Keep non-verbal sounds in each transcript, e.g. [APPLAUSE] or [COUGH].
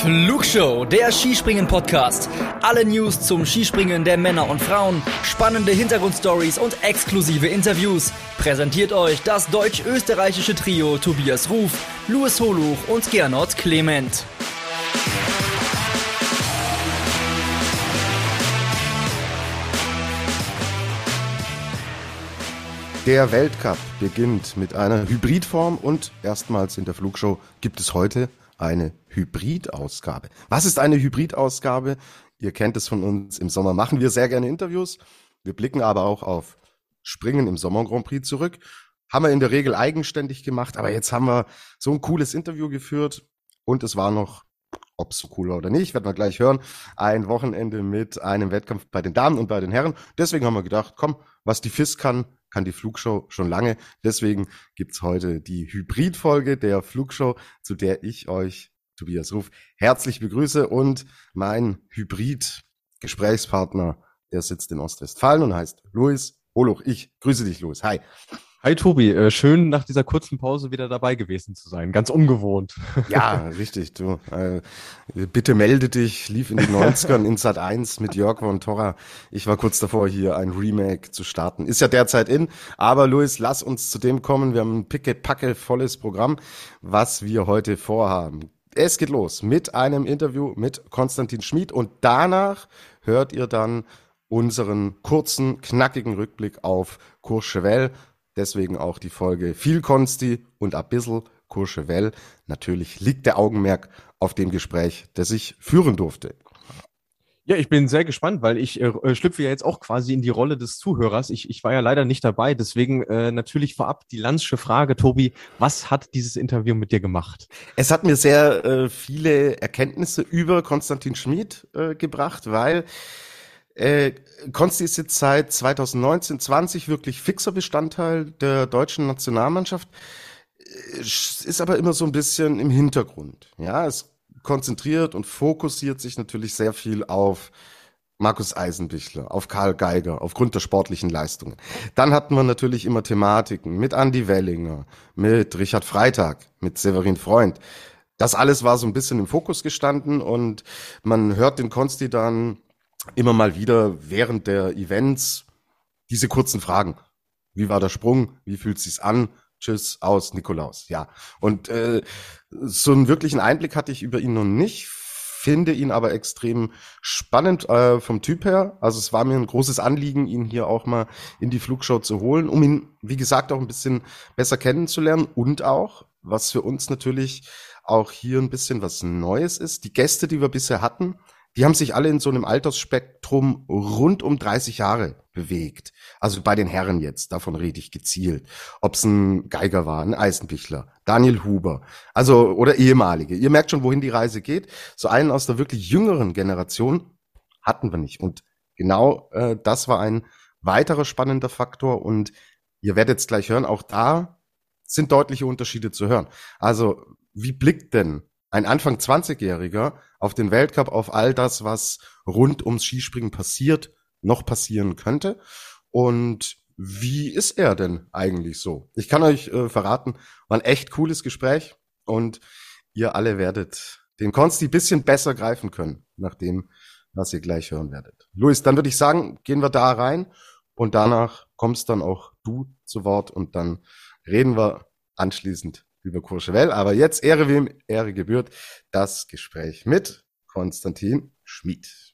Flugshow, der Skispringen-Podcast. Alle News zum Skispringen der Männer und Frauen, spannende Hintergrundstories und exklusive Interviews. Präsentiert euch das deutsch-österreichische Trio Tobias Ruf, Louis Holuch und Gernot Clement. Der Weltcup beginnt mit einer Hybridform und erstmals in der Flugshow gibt es heute eine Hybridausgabe. Was ist eine Hybridausgabe? Ihr kennt es von uns. Im Sommer machen wir sehr gerne Interviews. Wir blicken aber auch auf Springen im Sommer Grand Prix zurück. Haben wir in der Regel eigenständig gemacht, aber jetzt haben wir so ein cooles Interview geführt und es war noch, ob es so cool war oder nicht, werden wir gleich hören, ein Wochenende mit einem Wettkampf bei den Damen und bei den Herren. Deswegen haben wir gedacht, komm, was die FIS kann, kann die Flugshow schon lange. Deswegen gibt's heute die Hybridfolge der Flugshow, zu der ich euch, Tobias Ruf, herzlich begrüße und mein Hybrid-Gesprächspartner, der sitzt in Ostwestfalen und heißt Luis Holoch. Ich grüße dich, Luis. Hi. Hi Tobi, äh, schön nach dieser kurzen Pause wieder dabei gewesen zu sein. Ganz ungewohnt. Ja, richtig. Du, äh, bitte melde dich, lief in den 90ern in Sat 1 mit Jörg von Torra. Ich war kurz davor, hier ein Remake zu starten. Ist ja derzeit in. Aber Luis, lass uns zu dem kommen. Wir haben ein picke-packe volles Programm, was wir heute vorhaben. Es geht los mit einem Interview mit Konstantin Schmid und danach hört ihr dann unseren kurzen, knackigen Rückblick auf Courchevel Deswegen auch die Folge viel Konsti und ein bisschen Courchevel. Natürlich liegt der Augenmerk auf dem Gespräch, das ich führen durfte. Ja, ich bin sehr gespannt, weil ich äh, schlüpfe ja jetzt auch quasi in die Rolle des Zuhörers. Ich, ich war ja leider nicht dabei, deswegen äh, natürlich vorab die Landsche Frage, Tobi, was hat dieses Interview mit dir gemacht? Es hat mir sehr äh, viele Erkenntnisse über Konstantin Schmid äh, gebracht, weil äh, Konsti ist jetzt seit 2019, 20 wirklich fixer Bestandteil der deutschen Nationalmannschaft, äh, ist aber immer so ein bisschen im Hintergrund. Ja, es konzentriert und fokussiert sich natürlich sehr viel auf Markus Eisenbichler, auf Karl Geiger, aufgrund der sportlichen Leistungen. Dann hatten wir natürlich immer Thematiken mit Andy Wellinger, mit Richard Freitag, mit Severin Freund. Das alles war so ein bisschen im Fokus gestanden und man hört den Konsti dann immer mal wieder während der Events diese kurzen Fragen. Wie war der Sprung? Wie fühlt sich's an? Tschüss, aus, Nikolaus. Ja. Und äh, so einen wirklichen Einblick hatte ich über ihn noch nicht, finde ihn aber extrem spannend äh, vom Typ her. Also es war mir ein großes Anliegen, ihn hier auch mal in die Flugshow zu holen, um ihn, wie gesagt, auch ein bisschen besser kennenzulernen und auch, was für uns natürlich auch hier ein bisschen was Neues ist. Die Gäste, die wir bisher hatten, die haben sich alle in so einem Altersspektrum rund um 30 Jahre bewegt. Also bei den Herren jetzt, davon rede ich gezielt. Ob es ein Geiger war, ein Eisenbichler, Daniel Huber, also oder ehemalige. Ihr merkt schon, wohin die Reise geht. So einen aus der wirklich jüngeren Generation hatten wir nicht. Und genau äh, das war ein weiterer spannender Faktor. Und ihr werdet es gleich hören, auch da sind deutliche Unterschiede zu hören. Also wie blickt denn ein Anfang 20-Jähriger auf den Weltcup, auf all das, was rund ums Skispringen passiert, noch passieren könnte. Und wie ist er denn eigentlich so? Ich kann euch äh, verraten, war ein echt cooles Gespräch und ihr alle werdet den Konsti bisschen besser greifen können, nach dem, was ihr gleich hören werdet. Luis, dann würde ich sagen, gehen wir da rein und danach kommst dann auch du zu Wort und dann reden wir anschließend über Courchevel. Aber jetzt Ehre wem Ehre gebührt, das Gespräch mit Konstantin Schmid.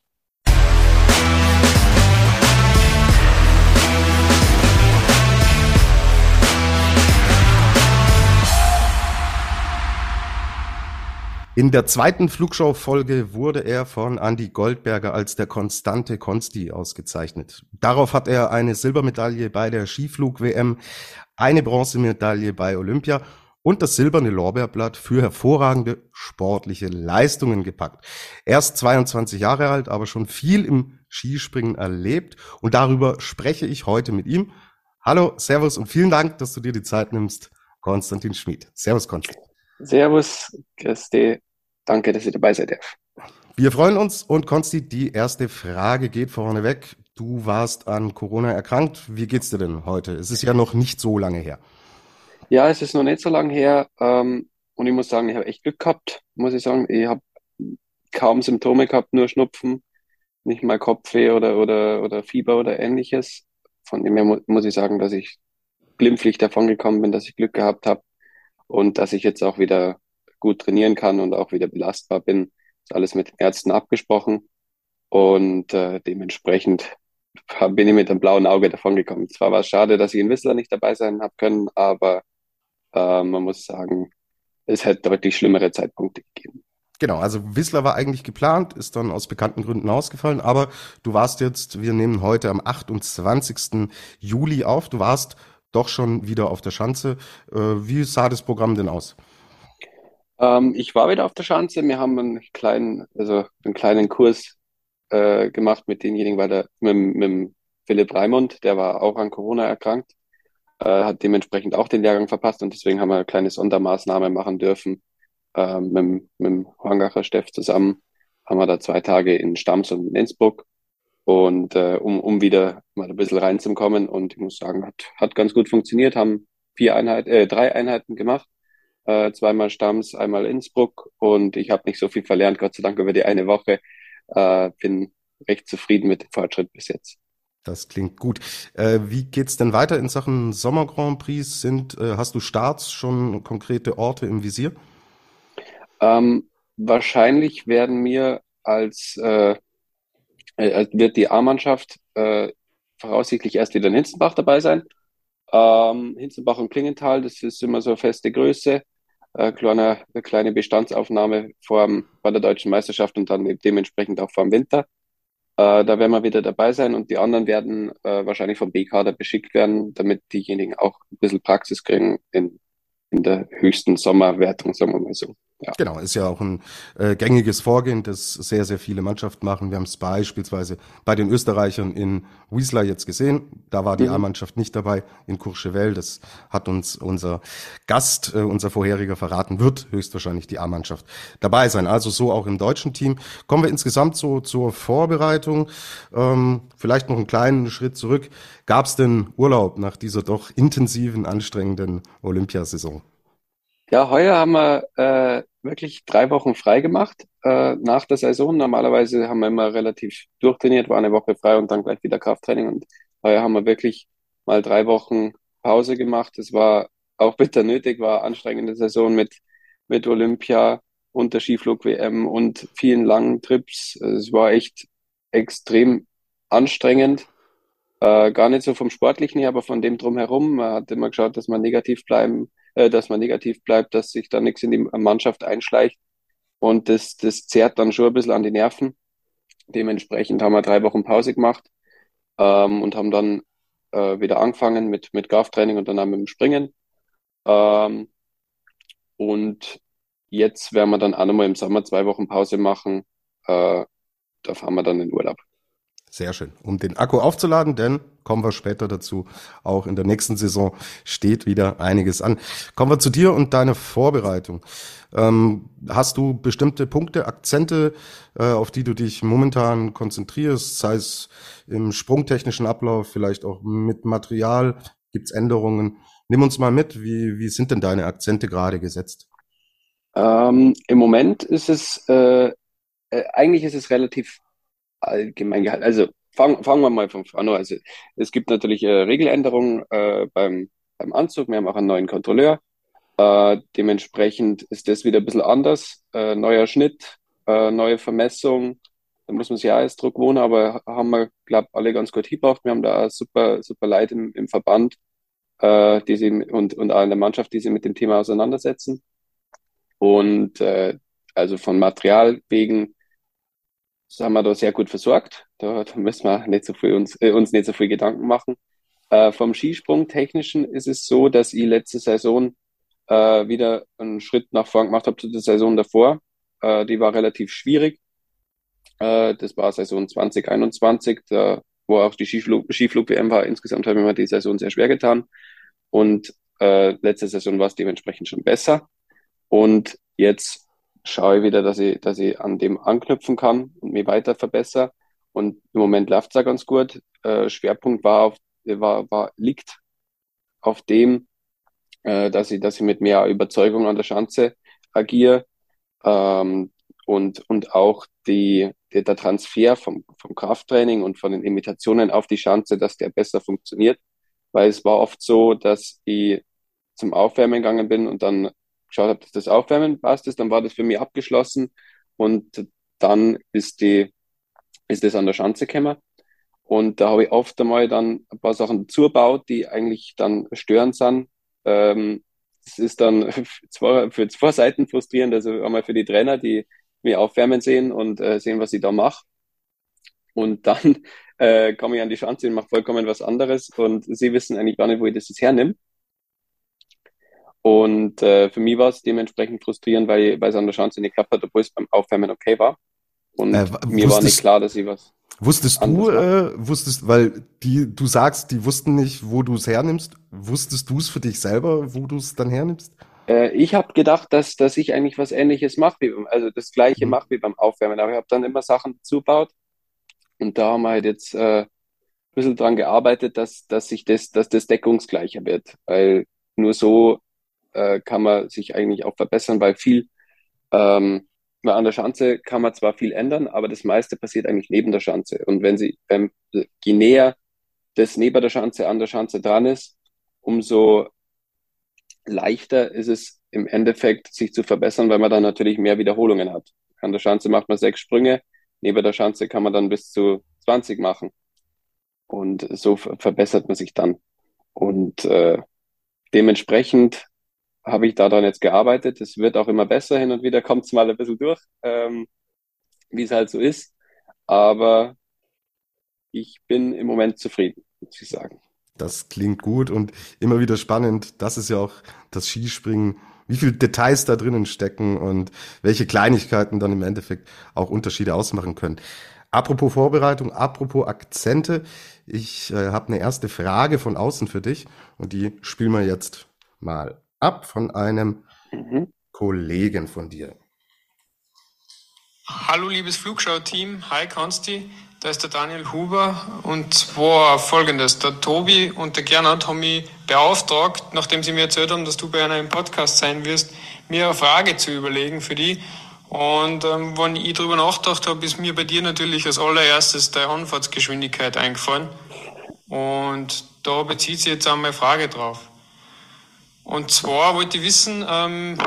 In der zweiten Flugshow-Folge wurde er von Andy Goldberger als der konstante Konsti ausgezeichnet. Darauf hat er eine Silbermedaille bei der Skiflug-WM, eine Bronzemedaille bei Olympia und das silberne Lorbeerblatt für hervorragende sportliche Leistungen gepackt. Erst 22 Jahre alt, aber schon viel im Skispringen erlebt und darüber spreche ich heute mit ihm. Hallo, Servus und vielen Dank, dass du dir die Zeit nimmst, Konstantin Schmid. Servus, Konstantin. Servus, Christi. Danke, dass ihr dabei seid. Wir freuen uns und Konsti, die erste Frage geht vorneweg. Du warst an Corona erkrankt. Wie geht's dir denn heute? Es ist ja noch nicht so lange her. Ja, es ist noch nicht so lange her. Ähm, und ich muss sagen, ich habe echt Glück gehabt, muss ich sagen. Ich habe kaum Symptome gehabt, nur Schnupfen, nicht mal Kopfweh oder, oder, oder Fieber oder ähnliches. Von dem her mu muss ich sagen, dass ich glimpflich davon gekommen bin, dass ich Glück gehabt habe und dass ich jetzt auch wieder gut trainieren kann und auch wieder belastbar bin. Ist alles mit den Ärzten abgesprochen und äh, dementsprechend bin ich mit einem blauen Auge davon gekommen. Zwar war es schade, dass ich in Whistler nicht dabei sein habe können, aber äh, man muss sagen, es hätte deutlich schlimmere Zeitpunkte gegeben. Genau, also Whistler war eigentlich geplant, ist dann aus bekannten Gründen ausgefallen, aber du warst jetzt, wir nehmen heute am 28. Juli auf, du warst doch schon wieder auf der Schanze. Äh, wie sah das Programm denn aus? Ähm, ich war wieder auf der Schanze. Wir haben einen kleinen, also einen kleinen Kurs äh, gemacht mit denjenigen, weil der, mit, mit Philipp Raimund, der war auch an Corona erkrankt, äh, hat dementsprechend auch den Lehrgang verpasst und deswegen haben wir eine kleine Sondermaßnahme machen dürfen. Äh, mit, mit dem Horngacher Steff zusammen haben wir da zwei Tage in Stams und in Innsbruck und äh, um, um wieder mal ein bisschen reinzukommen und ich muss sagen, hat, hat ganz gut funktioniert, haben vier Einheiten, äh, drei Einheiten gemacht äh, zweimal Stams, einmal Innsbruck und ich habe nicht so viel verlernt, Gott sei Dank über die eine Woche. Äh, bin recht zufrieden mit dem Fortschritt bis jetzt. Das klingt gut. Äh, wie geht's denn weiter in Sachen Sommer Grand Prix? Sind, äh, hast du Starts schon konkrete Orte im Visier? Ähm, wahrscheinlich werden mir als, äh, äh, wird die A-Mannschaft äh, voraussichtlich erst wieder in Hinzenbach dabei sein. Ähm, Hinzenbach und Klingenthal, das ist immer so eine feste Größe äh, kleine, eine kleine Bestandsaufnahme vor, bei der deutschen Meisterschaft und dann dementsprechend auch vor dem Winter. Äh, da werden wir wieder dabei sein und die anderen werden äh, wahrscheinlich vom B-Kader beschickt werden, damit diejenigen auch ein bisschen Praxis kriegen in, in der höchsten Sommerwertung, sagen wir mal so. Ja. Genau, ist ja auch ein äh, gängiges Vorgehen, das sehr, sehr viele Mannschaften machen. Wir haben es beispielsweise bei den Österreichern in Wiesler jetzt gesehen. Da war die mhm. A-Mannschaft nicht dabei in Courchevel. Das hat uns unser Gast, äh, unser vorheriger verraten, wird höchstwahrscheinlich die A-Mannschaft dabei sein. Also so auch im deutschen Team. Kommen wir insgesamt so zur Vorbereitung. Ähm, vielleicht noch einen kleinen Schritt zurück. Gab es denn Urlaub nach dieser doch intensiven, anstrengenden Olympiasaison? Ja, heuer haben wir äh, wirklich drei Wochen frei gemacht äh, nach der Saison. Normalerweise haben wir immer relativ durchtrainiert, war eine Woche frei und dann gleich wieder Krafttraining. Und heuer haben wir wirklich mal drei Wochen Pause gemacht. Es war auch bitter nötig, war anstrengende Saison mit, mit Olympia und der Skiflug-WM und vielen langen Trips. Es war echt extrem anstrengend. Äh, gar nicht so vom Sportlichen her, aber von dem drumherum. Man hat immer geschaut, dass man negativ bleiben äh, dass man negativ bleibt, dass sich da nichts in die Mannschaft einschleicht. Und das, das zerrt dann schon ein bisschen an die Nerven. Dementsprechend haben wir drei Wochen Pause gemacht ähm, und haben dann äh, wieder angefangen mit, mit Krafttraining und dann mit dem Springen. Ähm, und jetzt werden wir dann auch nochmal im Sommer zwei Wochen Pause machen. Äh, da fahren wir dann in Urlaub. Sehr schön. Um den Akku aufzuladen, denn kommen wir später dazu. Auch in der nächsten Saison steht wieder einiges an. Kommen wir zu dir und deiner Vorbereitung. Ähm, hast du bestimmte Punkte, Akzente, äh, auf die du dich momentan konzentrierst, sei es im sprungtechnischen Ablauf, vielleicht auch mit Material? Gibt es Änderungen? Nimm uns mal mit. Wie, wie sind denn deine Akzente gerade gesetzt? Ähm, Im Moment ist es, äh, äh, eigentlich ist es relativ allgemein gehalten. Also fangen fangen wir mal von vorne an. Also es gibt natürlich äh, Regeländerungen äh, beim, beim Anzug. Wir haben auch einen neuen Kontrolleur. Äh, dementsprechend ist das wieder ein bisschen anders. Äh, neuer Schnitt, äh, neue Vermessung. Da muss man sich auch als Druck wohnen, aber haben wir, glaube alle ganz gut hingebracht. Wir haben da super, super Leute im, im Verband äh, die sie, und, und auch in der Mannschaft, die sich mit dem Thema auseinandersetzen. Und äh, also von Material wegen sind wir da sehr gut versorgt. Da, da müssen wir nicht so viel uns, äh, uns nicht so viel Gedanken machen. Äh, vom Skisprung technischen ist es so, dass ich letzte Saison äh, wieder einen Schritt nach vorn gemacht habe zu der Saison davor. Äh, die war relativ schwierig. Äh, das war Saison 2021, da, wo auch die Skiflug, Skiflug-WM war. Insgesamt habe ich mir die Saison sehr schwer getan. Und äh, letzte Saison war es dementsprechend schon besser. Und jetzt schaue ich wieder, dass ich, dass ich an dem anknüpfen kann und mich weiter verbessere. Und im Moment läuft es ja ganz gut. Äh, Schwerpunkt war auf, war, war, liegt auf dem, äh, dass ich, dass ich mit mehr Überzeugung an der Schanze agiere. Ähm, und, und auch die, der, der Transfer vom, vom Krafttraining und von den Imitationen auf die Schanze, dass der besser funktioniert. Weil es war oft so, dass ich zum Aufwärmen gegangen bin und dann geschaut habe, dass das Aufwärmen passt ist, dann war das für mich abgeschlossen und dann ist die, ist das an der Schanze gekommen. Und da habe ich oft einmal dann ein paar Sachen zugebaut, die eigentlich dann störend sind. Ähm, das ist dann [LAUGHS] zwar für zwei Seiten frustrierend, also einmal für die Trainer, die mich aufwärmen sehen und äh, sehen, was ich da mache. Und dann [LAUGHS] äh, komme ich an die Schanze und mache vollkommen was anderes und sie wissen eigentlich gar nicht, wo ich das jetzt hernehme. Und äh, für mich war es dementsprechend frustrierend, weil, weil es an der Schanze nicht geklappt hat, obwohl es beim Aufwärmen okay war. Und äh, mir war nicht klar, dass ich was. Wusstest du, äh, wusstest, weil die, du sagst, die wussten nicht, wo du es hernimmst. Wusstest du es für dich selber, wo du es dann hernimmst? Äh, ich habe gedacht, dass, dass ich eigentlich was Ähnliches mache, also das Gleiche mhm. mache wie beim Aufwärmen. Aber ich habe dann immer Sachen zubaut und da haben wir halt jetzt äh, ein bisschen dran gearbeitet, dass, dass sich das, dass das deckungsgleicher wird, weil nur so äh, kann man sich eigentlich auch verbessern, weil viel ähm, an der Schanze kann man zwar viel ändern, aber das meiste passiert eigentlich neben der Schanze. Und wenn sie, ähm, je näher das neben der Schanze an der Schanze dran ist, umso leichter ist es im Endeffekt, sich zu verbessern, weil man dann natürlich mehr Wiederholungen hat. An der Schanze macht man sechs Sprünge, neben der Schanze kann man dann bis zu 20 machen. Und so verbessert man sich dann. Und äh, dementsprechend habe ich daran jetzt gearbeitet. Es wird auch immer besser. Hin und wieder kommt es mal ein bisschen durch, ähm, wie es halt so ist. Aber ich bin im Moment zufrieden, muss ich sagen. Das klingt gut und immer wieder spannend. Das ist ja auch das Skispringen, wie viele Details da drinnen stecken und welche Kleinigkeiten dann im Endeffekt auch Unterschiede ausmachen können. Apropos Vorbereitung, apropos Akzente, ich äh, habe eine erste Frage von außen für dich und die spielen wir jetzt mal ab von einem mhm. Kollegen von dir. Hallo liebes Flugschau-Team, hi Konsti, da ist der Daniel Huber und zwar folgendes, der Tobi und der Gernot haben mich beauftragt, nachdem sie mir erzählt haben, dass du bei einer im Podcast sein wirst, mir eine Frage zu überlegen für die und ähm, wenn ich darüber nachgedacht habe, ist mir bei dir natürlich als allererstes deine Anfahrtsgeschwindigkeit eingefallen und da bezieht sich jetzt auch meine Frage drauf. Und zwar wollte ich wissen, ähm,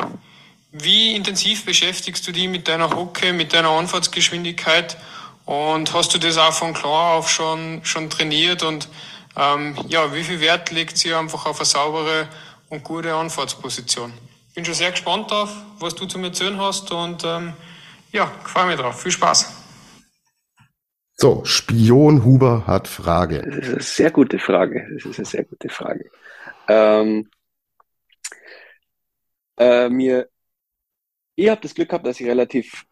wie intensiv beschäftigst du dich mit deiner Hocke, mit deiner Anfahrtsgeschwindigkeit und hast du das auch von klar auf schon, schon trainiert und ähm, ja, wie viel Wert legt sie einfach auf eine saubere und gute Anfahrtsposition? Ich bin schon sehr gespannt drauf, was du zu mir erzählen hast und ähm, ja, freue mich drauf. Viel Spaß. So, Spion Huber hat Frage. Das ist eine sehr gute Frage. Das ist eine sehr gute Frage. Ähm, äh, mir, ich habe das Glück gehabt, dass ich relativ,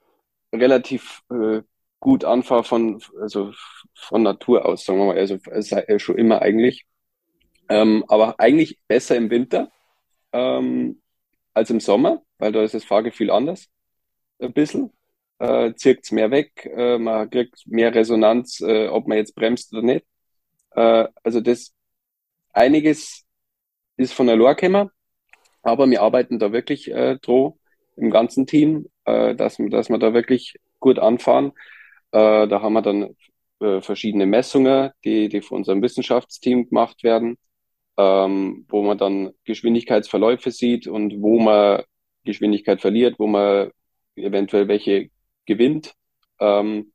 relativ äh, gut anfahre von, also von Natur aus, sagen wir mal, also schon immer eigentlich. Ähm, aber eigentlich besser im Winter ähm, als im Sommer, weil da ist das Fahrgefühl anders. Ein bisschen. Äh, zirkt's mehr weg, äh, man kriegt mehr Resonanz, äh, ob man jetzt bremst oder nicht. Äh, also das einiges ist von der Lorkämmer, aber wir arbeiten da wirklich äh, dran im ganzen Team, äh, dass, dass wir da wirklich gut anfahren. Äh, da haben wir dann äh, verschiedene Messungen, die, die von unserem Wissenschaftsteam gemacht werden, ähm, wo man dann Geschwindigkeitsverläufe sieht und wo man Geschwindigkeit verliert, wo man eventuell welche gewinnt. Ähm,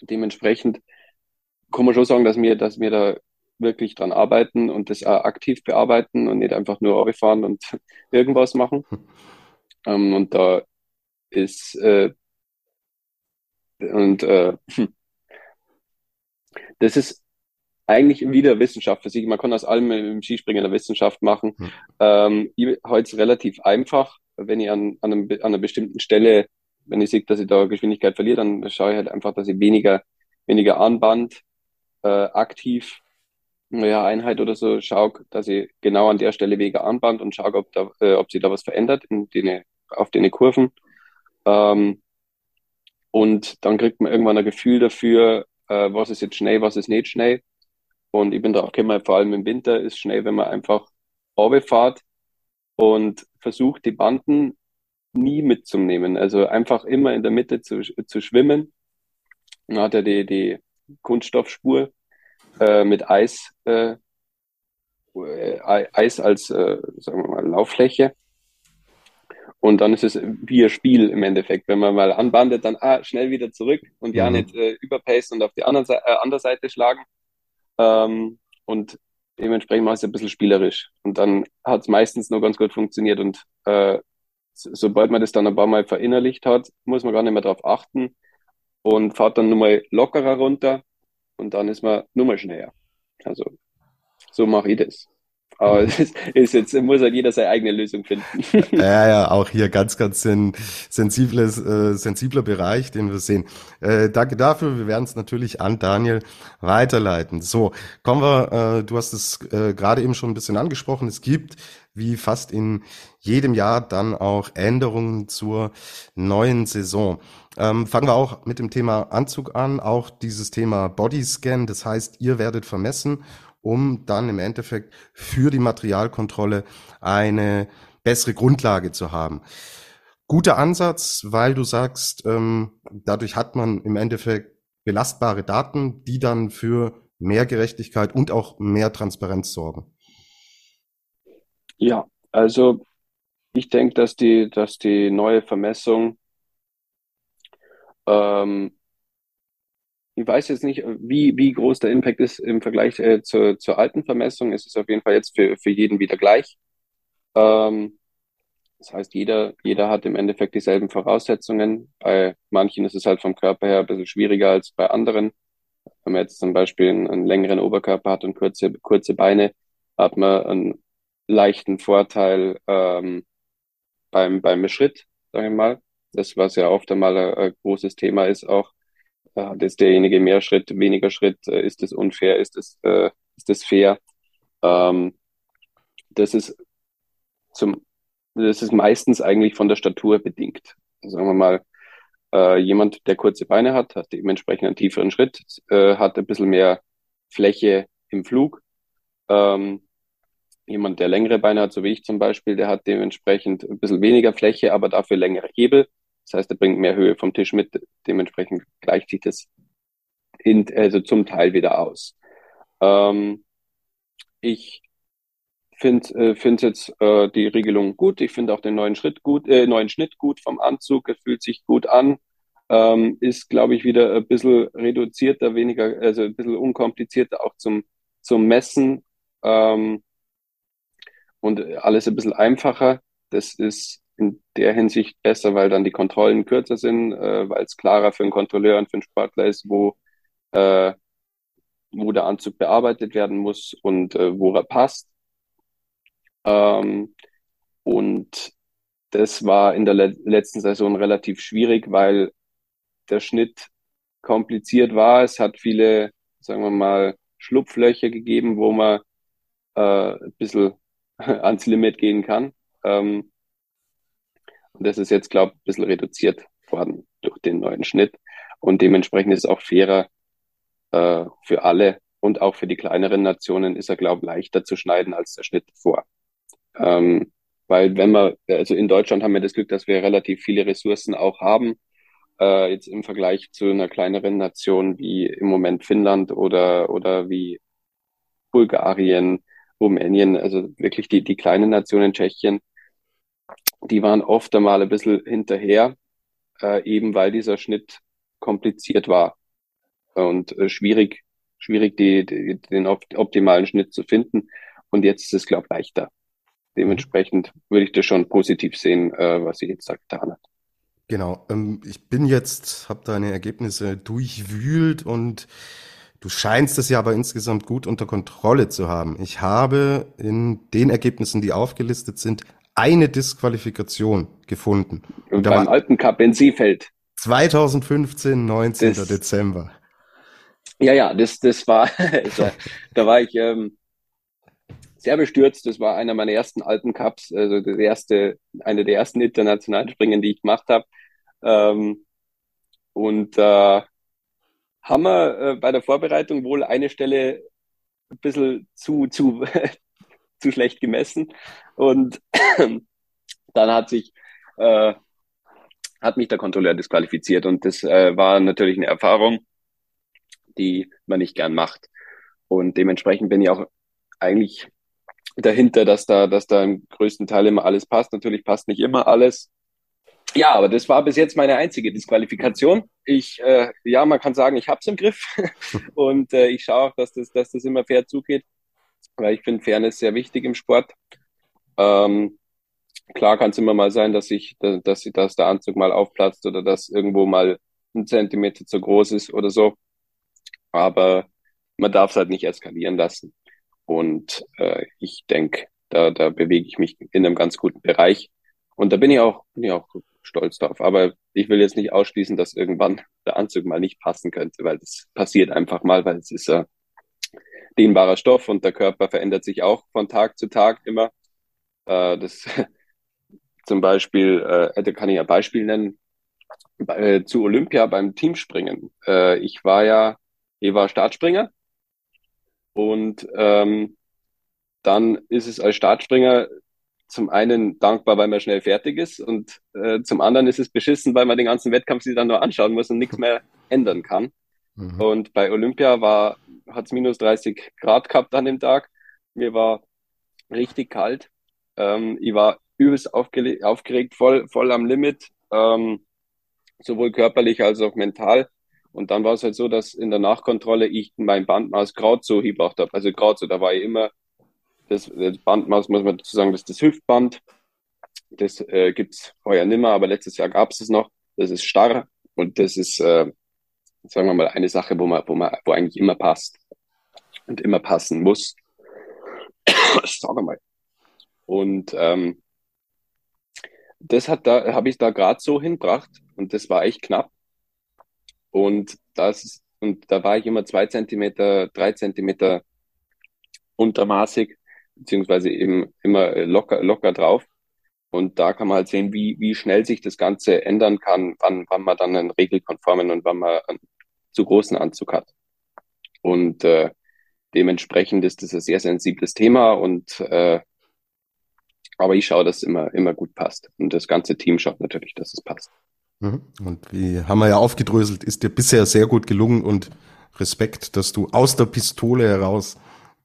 dementsprechend kann man schon sagen, dass wir, dass wir da wirklich dran arbeiten und das auch aktiv bearbeiten und nicht einfach nur fahren und [LAUGHS] irgendwas machen. [LAUGHS] Ähm, und da ist äh, und äh, [LAUGHS] das ist eigentlich wieder Wissenschaft für sich. Man kann aus allem im Skispringen eine Wissenschaft machen. Hm. Ähm, heute ist relativ einfach, wenn ich an, an, einem, an einer bestimmten Stelle, wenn ich sehe, dass ich da Geschwindigkeit verliere, dann schaue ich halt einfach, dass ich weniger, weniger Armband äh, aktiv ja, Einheit oder so schaue, dass ich genau an der Stelle wege Armband und schaue, ob, da, äh, ob sich da was verändert in den, auf den Kurven. Ähm, und dann kriegt man irgendwann ein Gefühl dafür, äh, was ist jetzt schnell, was ist nicht schnell. Und ich bin da auch gekommen, vor allem im Winter ist schnell, wenn man einfach fährt und versucht, die Banden nie mitzunehmen. Also einfach immer in der Mitte zu, zu schwimmen. Dann hat er die, die Kunststoffspur äh, mit Eis, äh, äh Eis als, äh, sagen wir mal, Lauffläche. Und dann ist es wie ein Spiel im Endeffekt. Wenn man mal anbandet, dann ah, schnell wieder zurück und ja mhm. nicht äh, überpacen und auf die andere, äh, andere Seite schlagen. Ähm, und dementsprechend ich es ein bisschen spielerisch. Und dann hat es meistens nur ganz gut funktioniert. Und äh, sobald man das dann ein paar Mal verinnerlicht hat, muss man gar nicht mehr darauf achten und fährt dann nur mal lockerer runter und dann ist man nur mal schneller. Also so mache ich das. Aber [LAUGHS] es ist jetzt, muss halt jeder seine eigene Lösung finden. [LAUGHS] Ja, ja, auch hier ganz, ganz sen sensibles, äh, sensibler Bereich, den wir sehen. Äh, danke dafür. Wir werden es natürlich an Daniel weiterleiten. So, kommen wir, äh, du hast es äh, gerade eben schon ein bisschen angesprochen. Es gibt wie fast in jedem Jahr dann auch Änderungen zur neuen Saison. Ähm, fangen wir auch mit dem Thema Anzug an, auch dieses Thema Bodyscan. Das heißt, ihr werdet vermessen um dann im Endeffekt für die Materialkontrolle eine bessere Grundlage zu haben. Guter Ansatz, weil du sagst, ähm, dadurch hat man im Endeffekt belastbare Daten, die dann für mehr Gerechtigkeit und auch mehr Transparenz sorgen. Ja, also ich denke, dass die, dass die neue Vermessung ähm, ich weiß jetzt nicht, wie, wie groß der Impact ist im Vergleich äh, zur, zur alten Vermessung. Es ist auf jeden Fall jetzt für, für jeden wieder gleich. Ähm, das heißt, jeder, jeder hat im Endeffekt dieselben Voraussetzungen. Bei manchen ist es halt vom Körper her ein bisschen schwieriger als bei anderen. Wenn man jetzt zum Beispiel einen, einen längeren Oberkörper hat und kurze, kurze Beine, hat man einen leichten Vorteil ähm, beim, beim Schritt, sage ich mal. Das, was ja oft einmal ein, großes Thema ist, auch hat jetzt derjenige mehr Schritt, weniger Schritt, äh, ist es unfair, ist es, äh, ist es fair? Ähm, das ist zum, das ist meistens eigentlich von der Statur bedingt. Sagen wir mal, äh, jemand, der kurze Beine hat, hat dementsprechend einen tieferen Schritt, äh, hat ein bisschen mehr Fläche im Flug. Ähm, jemand, der längere Beine hat, so wie ich zum Beispiel, der hat dementsprechend ein bisschen weniger Fläche, aber dafür längere Hebel. Das heißt, er bringt mehr Höhe vom Tisch mit. Dementsprechend gleicht sich das in, also zum Teil wieder aus. Ähm, ich finde äh, find jetzt äh, die Regelung gut. Ich finde auch den neuen Schritt gut, äh, neuen Schnitt gut vom Anzug. Es fühlt sich gut an. Ähm, ist, glaube ich, wieder ein bisschen reduzierter, weniger, also ein bisschen unkomplizierter auch zum, zum Messen. Ähm, und alles ein bisschen einfacher. Das ist in der Hinsicht besser, weil dann die Kontrollen kürzer sind, äh, weil es klarer für einen Kontrolleur und für einen Sportler ist, wo, äh, wo der Anzug bearbeitet werden muss und äh, wo er passt. Ähm, und das war in der le letzten Saison relativ schwierig, weil der Schnitt kompliziert war. Es hat viele, sagen wir mal, Schlupflöcher gegeben, wo man äh, ein bisschen [LAUGHS] ans Limit gehen kann. Ähm, und das ist jetzt, glaube ich, ein bisschen reduziert worden durch den neuen Schnitt. Und dementsprechend ist es auch fairer äh, für alle und auch für die kleineren Nationen ist er, glaube ich, leichter zu schneiden als der Schnitt vor. Ähm, weil wenn wir, also in Deutschland haben wir das Glück, dass wir relativ viele Ressourcen auch haben. Äh, jetzt im Vergleich zu einer kleineren Nation wie im Moment Finnland oder, oder wie Bulgarien, Rumänien, also wirklich die, die kleinen Nationen, Tschechien, die waren oft einmal ein bisschen hinterher, äh, eben weil dieser Schnitt kompliziert war und äh, schwierig, schwierig die, die, den optimalen Schnitt zu finden. Und jetzt ist es, glaube ich, leichter. Dementsprechend würde ich das schon positiv sehen, äh, was sie jetzt da getan hat. Genau. Ähm, ich bin jetzt, habe deine Ergebnisse durchwühlt und du scheinst es ja aber insgesamt gut unter Kontrolle zu haben. Ich habe in den Ergebnissen, die aufgelistet sind, eine Disqualifikation gefunden. Und beim alten Cup in Seefeld. 2015, 19. Das, Dezember. Ja, ja, das, das war, [LAUGHS] also, da war ich ähm, sehr bestürzt. Das war einer meiner ersten alten Cups, also der erste, eine der ersten internationalen Springen, die ich gemacht habe. Ähm, und äh, haben wir äh, bei der Vorbereitung wohl eine Stelle ein bisschen zu, zu, [LAUGHS] zu schlecht gemessen. Und [CLEARS THROAT] dann hat sich äh, hat mich der Kontrolleur disqualifiziert und das äh, war natürlich eine Erfahrung, die man nicht gern macht. Und dementsprechend bin ich auch eigentlich dahinter, dass da, dass da im größten Teil immer alles passt. Natürlich passt nicht immer alles. Ja, aber das war bis jetzt meine einzige Disqualifikation. Ich, äh, ja, man kann sagen, ich hab's im Griff [LAUGHS] und äh, ich schaue auch, dass das, dass das immer fair zugeht, weil ich finde Fairness sehr wichtig im Sport. Ähm, klar kann es immer mal sein, dass ich, dass, dass der Anzug mal aufplatzt oder dass irgendwo mal ein Zentimeter zu groß ist oder so. Aber man darf es halt nicht eskalieren lassen. Und äh, ich denke, da, da bewege ich mich in einem ganz guten Bereich. Und da bin ich auch, bin ich auch stolz drauf. Aber ich will jetzt nicht ausschließen, dass irgendwann der Anzug mal nicht passen könnte, weil das passiert einfach mal, weil es ist äh, dehnbarer Stoff und der Körper verändert sich auch von Tag zu Tag immer. Äh, das [LAUGHS] zum Beispiel, äh, da kann ich ein Beispiel nennen, äh, zu Olympia beim Teamspringen. Äh, ich war ja, ich war Startspringer und ähm, dann ist es als Startspringer zum einen dankbar, weil man schnell fertig ist und äh, zum anderen ist es beschissen, weil man den ganzen Wettkampf sich dann nur anschauen muss und nichts mehr ändern kann. Mhm. Und bei Olympia war hat es minus 30 Grad gehabt an dem Tag. Mir war richtig kalt. Ähm, ich war übelst aufgeregt, voll, voll am Limit, ähm, sowohl körperlich als auch mental. Und dann war es halt so, dass in der Nachkontrolle ich mein Bandmaß gerade so gebracht habe. Also gerade so, da war ich immer, das, das, Bandmaß muss man dazu sagen, das ist das Hüftband. Das äh, gibt's heuer nimmer, aber letztes Jahr gab es es noch. Das ist starr und das ist, äh, sagen wir mal, eine Sache, wo man, wo man, wo eigentlich immer passt und immer passen muss. [COUGHS] Sag mal. Und ähm, das hat da, habe ich da gerade so hinbracht und das war echt knapp. Und das, und da war ich immer zwei Zentimeter, drei Zentimeter untermaßig, beziehungsweise eben immer locker, locker drauf. Und da kann man halt sehen, wie, wie schnell sich das Ganze ändern kann, wann, wann man dann einen regelkonformen und wann man einen zu großen Anzug hat. Und äh, dementsprechend ist das ein sehr sensibles Thema und äh, aber ich schaue, dass es immer, immer gut passt. Und das ganze Team schaut natürlich, dass es passt. Mhm. Und wie haben wir ja aufgedröselt, ist dir bisher sehr gut gelungen und Respekt, dass du aus der Pistole heraus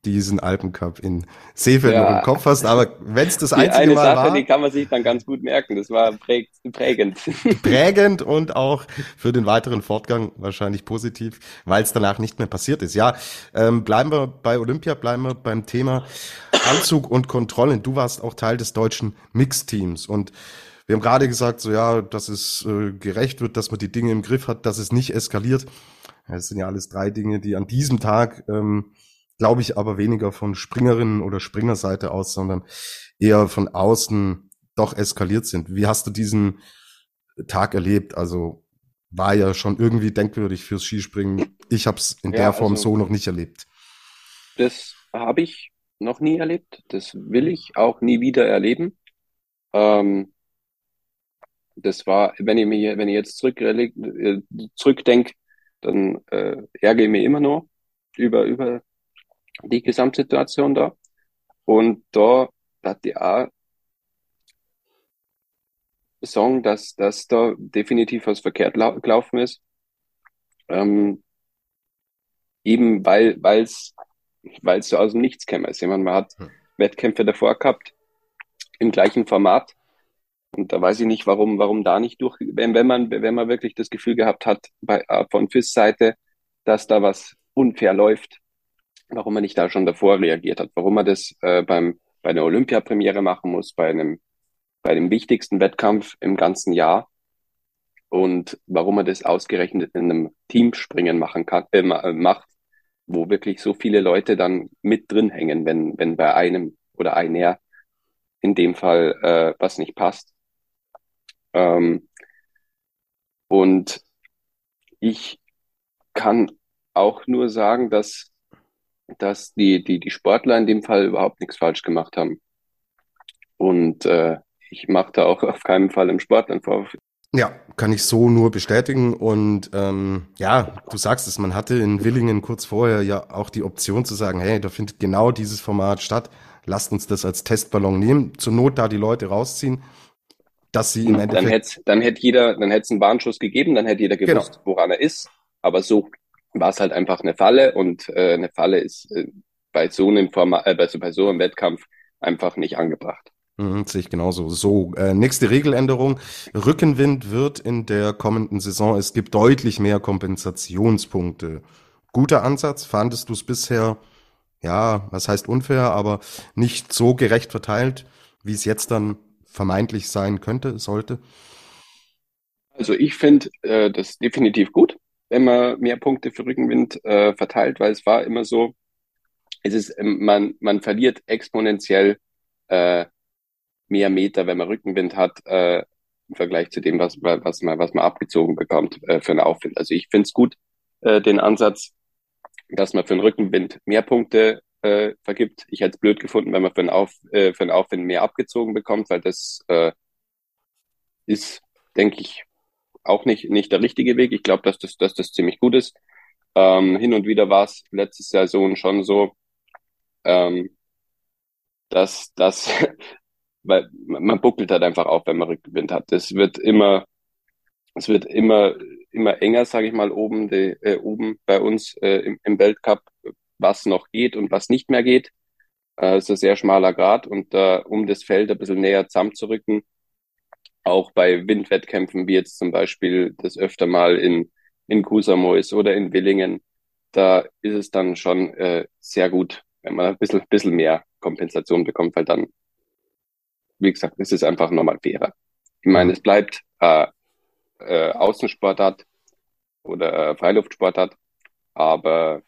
diesen Alpencup in Seefeld ja. noch im Kopf hast. Aber wenn es das die einzige eine Mal Sache, war, die kann man sich dann ganz gut merken. Das war prägend. [LAUGHS] Prägend und auch für den weiteren Fortgang wahrscheinlich positiv, weil es danach nicht mehr passiert ist. Ja, ähm, bleiben wir bei Olympia, bleiben wir beim Thema Anzug und Kontrollen. Du warst auch Teil des deutschen Mixteams und wir haben gerade gesagt, so ja, dass es äh, gerecht wird, dass man die Dinge im Griff hat, dass es nicht eskaliert. Das sind ja alles drei Dinge, die an diesem Tag ähm, glaube ich aber weniger von Springerinnen oder Springerseite aus, sondern eher von außen doch eskaliert sind. Wie hast du diesen Tag erlebt? Also war ja schon irgendwie denkwürdig fürs Skispringen. Ich habe es in ja, der Form also, so noch nicht erlebt. Das habe ich noch nie erlebt. Das will ich auch nie wieder erleben. Ähm, das war, wenn ich mir, wenn ich jetzt zurück, äh, zurückdenke, dann äh, ärgere ich mich immer nur über, über die Gesamtsituation da. Und da hat die auch sagen, dass, dass da definitiv was verkehrt lau gelaufen ist. Ähm, eben weil es weil es so aus dem Nichts käme. Also, man hat hm. Wettkämpfe davor gehabt im gleichen Format. Und da weiß ich nicht, warum, warum da nicht durch, wenn, wenn man, wenn man wirklich das Gefühl gehabt hat, bei, äh, von FIS Seite, dass da was unfair läuft, warum man nicht da schon davor reagiert hat, warum man das äh, beim, bei einer Olympiapremiere machen muss, bei einem, bei dem wichtigsten Wettkampf im ganzen Jahr und warum man das ausgerechnet in einem Teamspringen machen kann, äh, äh, macht, wo wirklich so viele Leute dann mit drin hängen, wenn, wenn bei einem oder einer in dem Fall äh, was nicht passt. Ähm, und ich kann auch nur sagen, dass dass die, die, die Sportler in dem Fall überhaupt nichts falsch gemacht haben. Und äh, ich mache da auch [LAUGHS] auf keinen Fall im Sport einen Vorwurf. Ja, kann ich so nur bestätigen. Und ähm, ja, du sagst es, man hatte in Willingen kurz vorher ja auch die Option zu sagen, hey, da findet genau dieses Format statt. Lasst uns das als Testballon nehmen. Zur Not da die Leute rausziehen. dass sie im Endeffekt. Dann hätte, dann hätte jeder, dann hätte es einen Warnschuss gegeben, dann hätte jeder genau. gewusst, genau. woran er ist. Aber so war es halt einfach eine Falle und äh, eine Falle ist äh, bei so einem Format, äh, bei, so, bei so einem Wettkampf einfach nicht angebracht. Mhm, sehe ich genauso. So, äh, nächste Regeländerung. Rückenwind wird in der kommenden Saison, es gibt deutlich mehr Kompensationspunkte. Guter Ansatz. Fandest du es bisher, ja, was heißt unfair, aber nicht so gerecht verteilt, wie es jetzt dann vermeintlich sein könnte, sollte? Also ich finde äh, das definitiv gut, man mehr Punkte für Rückenwind äh, verteilt, weil es war immer so, es ist, ähm, man, man verliert exponentiell äh, mehr Meter, wenn man Rückenwind hat, äh, im Vergleich zu dem, was, was, man, was man abgezogen bekommt äh, für einen Aufwind. Also ich finde es gut, äh, den Ansatz, dass man für einen Rückenwind mehr Punkte äh, vergibt. Ich hätte es blöd gefunden, wenn man für einen, Auf, äh, für einen Aufwind mehr abgezogen bekommt, weil das äh, ist, denke ich, auch nicht, nicht der richtige Weg. Ich glaube, dass das, dass das ziemlich gut ist. Ähm, hin und wieder war es letzte Saison schon so, ähm, dass, dass [LAUGHS] weil man buckelt halt einfach auf, wenn man Rückgewinn hat. Es wird immer, es wird immer, immer enger, sage ich mal, oben, die, äh, oben bei uns äh, im, im Weltcup, was noch geht und was nicht mehr geht. Äh, es ist ein sehr schmaler Grad und äh, um das Feld ein bisschen näher zusammenzurücken, auch bei Windwettkämpfen, wie jetzt zum Beispiel das öfter mal in, in Kusamois oder in Willingen, da ist es dann schon äh, sehr gut, wenn man ein bisschen, bisschen mehr Kompensation bekommt, weil dann wie gesagt, es ist einfach nochmal fairer. Ich meine, es bleibt äh, äh, Außensportart oder äh, Freiluftsportart, aber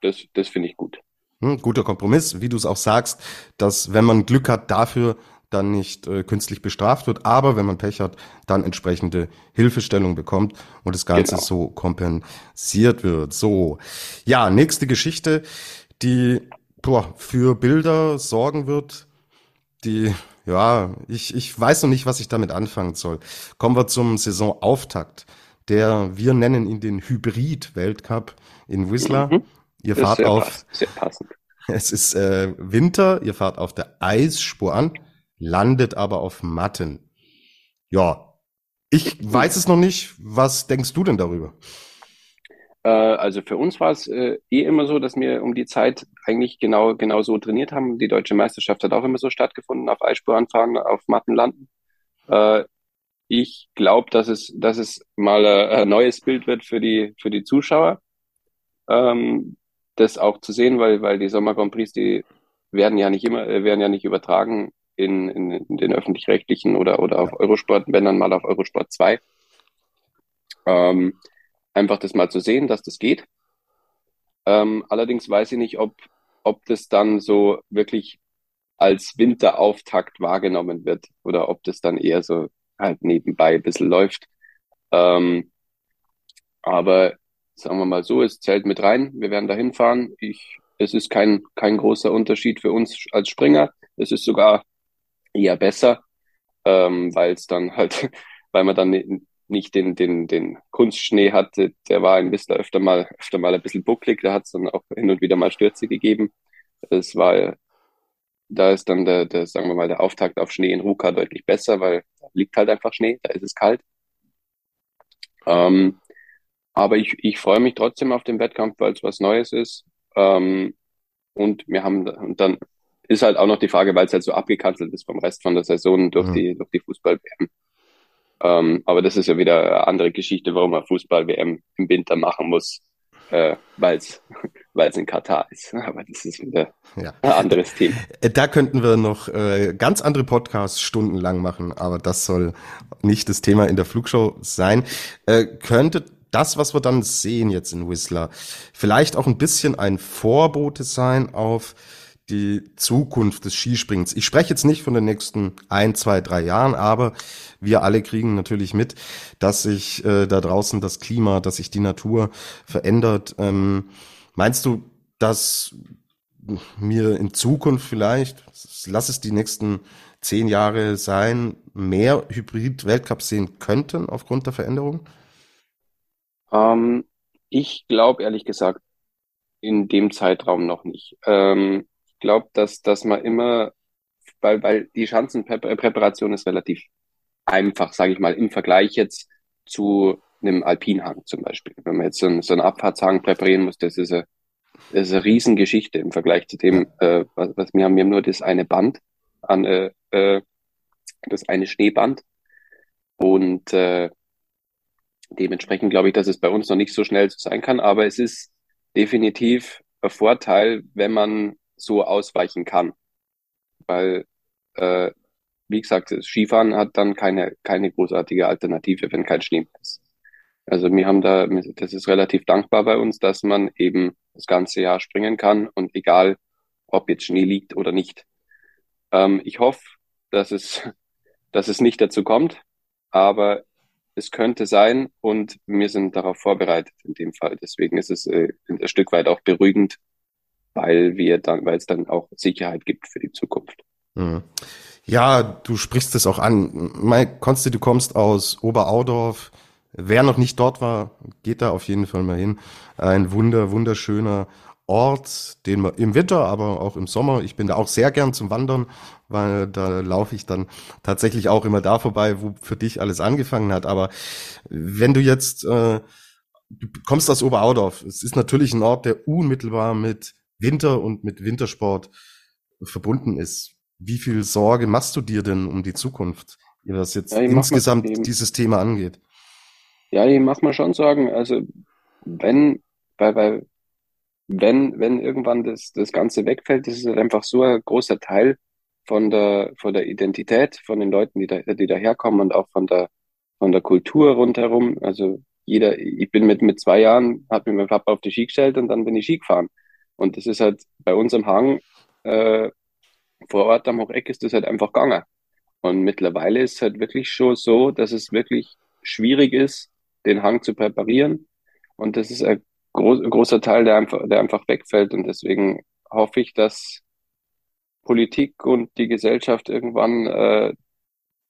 das, das finde ich gut. Hm, guter Kompromiss, wie du es auch sagst, dass wenn man Glück hat, dafür dann nicht äh, künstlich bestraft wird, aber wenn man Pech hat, dann entsprechende Hilfestellung bekommt und das Ganze genau. so kompensiert wird. So, ja, nächste Geschichte, die boah, für Bilder sorgen wird, die ja, ich, ich weiß noch nicht, was ich damit anfangen soll. Kommen wir zum Saisonauftakt. Der, wir nennen ihn den Hybrid-Weltcup in Whistler. Mhm. Ihr fahrt sehr auf. Sehr passend. Es ist äh, Winter, ihr fahrt auf der Eisspur an, landet aber auf Matten. Ja, ich weiß es noch nicht. Was denkst du denn darüber? Äh, also für uns war es äh, eh immer so, dass wir um die Zeit eigentlich genau, genau so trainiert haben. Die deutsche Meisterschaft hat auch immer so stattgefunden, auf Eisspur anfahren, auf Matten landen. Äh, ich glaube, dass es, dass es mal ein neues Bild wird für die, für die Zuschauer. Ähm, das auch zu sehen, weil, weil die Sommer Grand Prix, die werden ja nicht immer, werden ja nicht übertragen in, in, in den öffentlich-rechtlichen oder, oder auf Eurosport, wenn dann mal auf Eurosport 2. Ähm, einfach das mal zu sehen, dass das geht. Ähm, allerdings weiß ich nicht, ob, ob das dann so wirklich als Winterauftakt wahrgenommen wird oder ob das dann eher so halt nebenbei ein bisschen läuft. Ähm, aber sagen wir mal so, es zählt mit rein. Wir werden da hinfahren. Ich, es ist kein, kein großer Unterschied für uns als Springer. Es ist sogar eher besser, ähm, weil es dann halt, [LAUGHS] weil man dann nicht den, den, den Kunstschnee hatte, der war in Whistler öfter mal, öfter mal ein bisschen bucklig, da hat es dann auch hin und wieder mal Stürze gegeben. Es war, da ist dann der, der, sagen wir mal, der Auftakt auf Schnee in Ruka deutlich besser, weil da liegt halt einfach Schnee, da ist es kalt. Ähm, aber ich, ich freue mich trotzdem auf den Wettkampf, weil es was Neues ist. Ähm, und wir haben, dann ist halt auch noch die Frage, weil es halt so abgekanzelt ist vom Rest von der Saison durch mhm. die, durch die Fußball-WM. Ähm, aber das ist ja wieder eine andere Geschichte, warum man Fußball-WM im Winter machen muss, äh, weil es [LAUGHS] in Katar ist. [LAUGHS] Aber das ist wieder ja. ein anderes Thema. Äh, da könnten wir noch äh, ganz andere Podcasts stundenlang machen, aber das soll nicht das Thema in der Flugshow sein. Äh, könnte das, was wir dann sehen jetzt in Whistler, vielleicht auch ein bisschen ein Vorbote sein auf die Zukunft des Skispringens. Ich spreche jetzt nicht von den nächsten ein, zwei, drei Jahren, aber wir alle kriegen natürlich mit, dass sich äh, da draußen das Klima, dass sich die Natur verändert. Ähm, meinst du, dass mir in Zukunft vielleicht, lass es die nächsten zehn Jahre sein, mehr Hybrid-Weltcups sehen könnten aufgrund der Veränderung? Ähm, ich glaube ehrlich gesagt in dem Zeitraum noch nicht. Ähm, glaube, dass, dass man immer, weil, weil die Schanzenpräparation ist relativ einfach, sage ich mal, im Vergleich jetzt zu einem Alpinhang zum Beispiel. Wenn man jetzt so einen, so einen Abfahrtshang präparieren muss, das ist eine, das ist eine Riesengeschichte im Vergleich zu dem, äh, was, was wir haben. Wir haben nur das eine Band an, äh, äh, das eine Schneeband und äh, dementsprechend glaube ich, dass es bei uns noch nicht so schnell so sein kann, aber es ist definitiv ein Vorteil, wenn man so ausweichen kann, weil äh, wie gesagt, Skifahren hat dann keine, keine großartige Alternative, wenn kein Schnee mehr ist. Also wir haben da, das ist relativ dankbar bei uns, dass man eben das ganze Jahr springen kann und egal, ob jetzt Schnee liegt oder nicht. Ähm, ich hoffe, dass es, [LAUGHS] dass es nicht dazu kommt, aber es könnte sein und wir sind darauf vorbereitet in dem Fall. Deswegen ist es äh, ein Stück weit auch beruhigend, weil wir dann, weil es dann auch Sicherheit gibt für die Zukunft. Mhm. Ja, du sprichst es auch an. Mike Konsti, du kommst aus Oberaudorf. Wer noch nicht dort war, geht da auf jeden Fall mal hin. Ein wunder, wunderschöner Ort, den man im Winter, aber auch im Sommer, ich bin da auch sehr gern zum Wandern, weil da laufe ich dann tatsächlich auch immer da vorbei, wo für dich alles angefangen hat. Aber wenn du jetzt, äh, du kommst aus Oberaudorf, es ist natürlich ein Ort, der unmittelbar mit Winter und mit Wintersport verbunden ist. Wie viel Sorge machst du dir denn um die Zukunft, was jetzt ja, insgesamt dieses Thema angeht? Ja, ich mache mir schon Sorgen. Also wenn, weil, weil, wenn, wenn irgendwann das, das Ganze wegfällt, das ist halt einfach so ein großer Teil von der, von der Identität von den Leuten, die da, die daherkommen und auch von der, von der Kultur rundherum. Also jeder, ich bin mit, mit zwei Jahren, hat mir mein Papa auf die Ski gestellt und dann bin ich Ski gefahren. Und das ist halt bei uns am Hang äh, vor Ort am Hocheck ist das halt einfach gegangen. Und mittlerweile ist es halt wirklich schon so, dass es wirklich schwierig ist, den Hang zu präparieren. Und das ist ein, groß, ein großer Teil, der einfach, der einfach wegfällt. Und deswegen hoffe ich, dass Politik und die Gesellschaft irgendwann äh,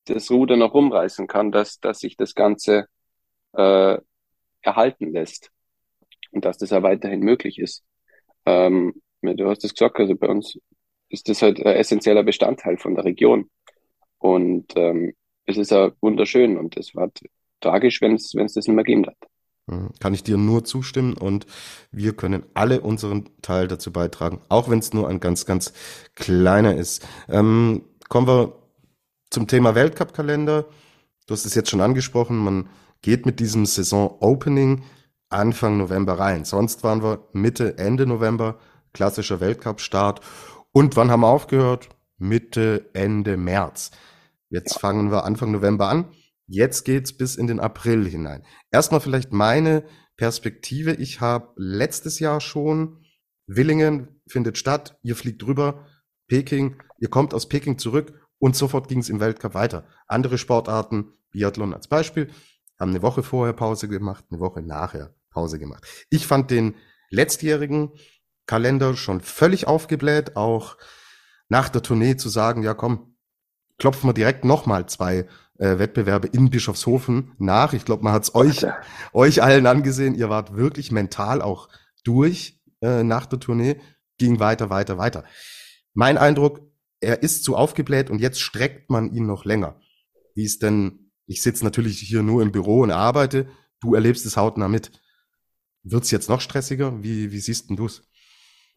das Ruder noch rumreißen kann, dass, dass sich das Ganze äh, erhalten lässt und dass das ja weiterhin möglich ist. Ähm, du hast es gesagt, also bei uns ist das halt ein essentieller Bestandteil von der Region. Und ähm, es ist ja wunderschön und es war tragisch, wenn es das nicht mehr geben wird. Mhm. Kann ich dir nur zustimmen und wir können alle unseren Teil dazu beitragen, auch wenn es nur ein ganz, ganz kleiner ist. Ähm, kommen wir zum Thema Weltcup-Kalender. Du hast es jetzt schon angesprochen, man geht mit diesem Saison-Opening Anfang November rein. Sonst waren wir Mitte, Ende November, klassischer Weltcup-Start. Und wann haben wir aufgehört? Mitte, Ende März. Jetzt fangen wir Anfang November an. Jetzt geht's bis in den April hinein. Erstmal vielleicht meine Perspektive. Ich habe letztes Jahr schon Willingen findet statt, ihr fliegt rüber, Peking, ihr kommt aus Peking zurück und sofort ging es im Weltcup weiter. Andere Sportarten, Biathlon als Beispiel, haben eine Woche vorher Pause gemacht, eine Woche nachher Pause gemacht. Ich fand den letztjährigen Kalender schon völlig aufgebläht, auch nach der Tournee zu sagen, ja komm, klopfen wir direkt nochmal zwei äh, Wettbewerbe in Bischofshofen nach. Ich glaube, man hat es euch, euch allen angesehen. Ihr wart wirklich mental auch durch äh, nach der Tournee, ging weiter, weiter, weiter. Mein Eindruck, er ist zu aufgebläht und jetzt streckt man ihn noch länger. Wie ist denn, ich sitze natürlich hier nur im Büro und arbeite, du erlebst es hautnah mit. Wird's jetzt noch stressiger? Wie, wie siehst denn du's?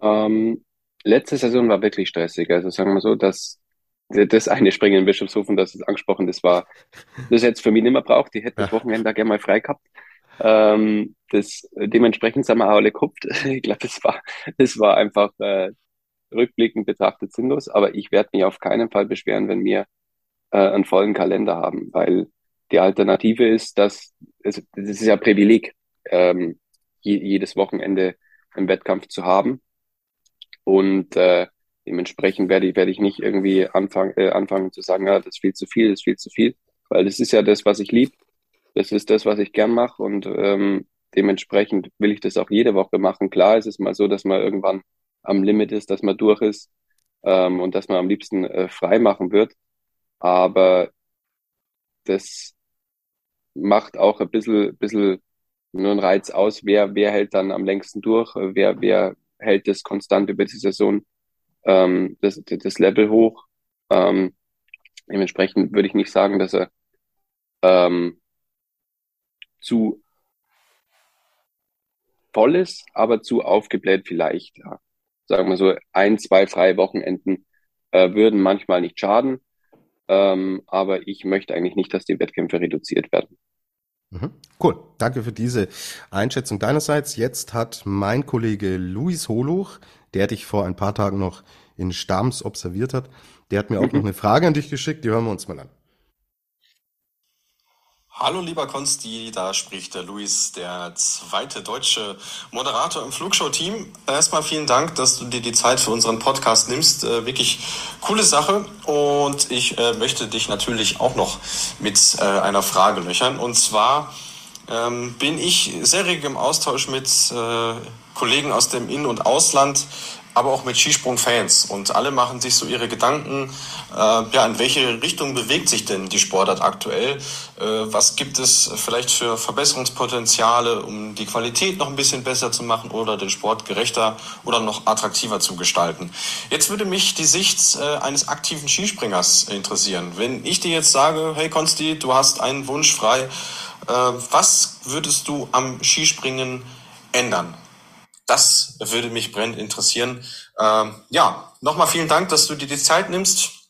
Ähm, letzte Saison war wirklich stressig. Also sagen wir so, dass das eine Springen in Bischofshofen, das ist angesprochen, das war, das jetzt für mich nicht mehr braucht. Die hätte das Wochenende da gerne mal frei gehabt. Ähm, das, dementsprechend sind wir auch alle gekupft. [LAUGHS] Ich glaube, das war, das war einfach äh, rückblickend betrachtet sinnlos. Aber ich werde mich auf keinen Fall beschweren, wenn wir äh, einen vollen Kalender haben, weil die Alternative ist, dass es, das ist ja Privileg, ähm, je, jedes Wochenende einen Wettkampf zu haben. Und äh, dementsprechend werde ich, werde ich nicht irgendwie anfangen, äh, anfangen zu sagen, ja, das ist viel zu viel, das ist viel zu viel, weil das ist ja das, was ich liebe. Das ist das, was ich gern mache und ähm, dementsprechend will ich das auch jede Woche machen. Klar ist es mal so, dass man irgendwann am Limit ist, dass man durch ist ähm, und dass man am liebsten äh, frei machen wird. Aber das macht auch ein bisschen, bisschen nur einen Reiz aus, wer, wer hält dann am längsten durch, wer, wer hält das konstant über die Saison ähm, das, das Level hoch. Ähm, dementsprechend würde ich nicht sagen, dass er ähm, zu voll ist, aber zu aufgebläht vielleicht. Ja. Sagen wir so, ein, zwei freie Wochenenden äh, würden manchmal nicht schaden. Ähm, aber ich möchte eigentlich nicht, dass die Wettkämpfe reduziert werden. Mhm. Cool, danke für diese Einschätzung deinerseits. Jetzt hat mein Kollege Luis Holuch, der dich vor ein paar Tagen noch in Stams observiert hat, der hat mir auch mhm. noch eine Frage an dich geschickt, die hören wir uns mal an. Hallo lieber Konsti, da spricht der Luis, der zweite deutsche Moderator im Flugshow-Team. Erstmal vielen Dank, dass du dir die Zeit für unseren Podcast nimmst. Äh, wirklich coole Sache und ich äh, möchte dich natürlich auch noch mit äh, einer Frage löchern. Und zwar ähm, bin ich sehr rege im Austausch mit äh, Kollegen aus dem In- und Ausland aber auch mit Skisprung-Fans. Und alle machen sich so ihre Gedanken, äh, ja, in welche Richtung bewegt sich denn die Sportart aktuell? Äh, was gibt es vielleicht für Verbesserungspotenziale, um die Qualität noch ein bisschen besser zu machen oder den Sport gerechter oder noch attraktiver zu gestalten? Jetzt würde mich die Sicht äh, eines aktiven Skispringers interessieren. Wenn ich dir jetzt sage, hey Konsti, du hast einen Wunsch frei, äh, was würdest du am Skispringen ändern? Das würde mich brennend interessieren. Ähm, ja, nochmal vielen Dank, dass du dir die Zeit nimmst.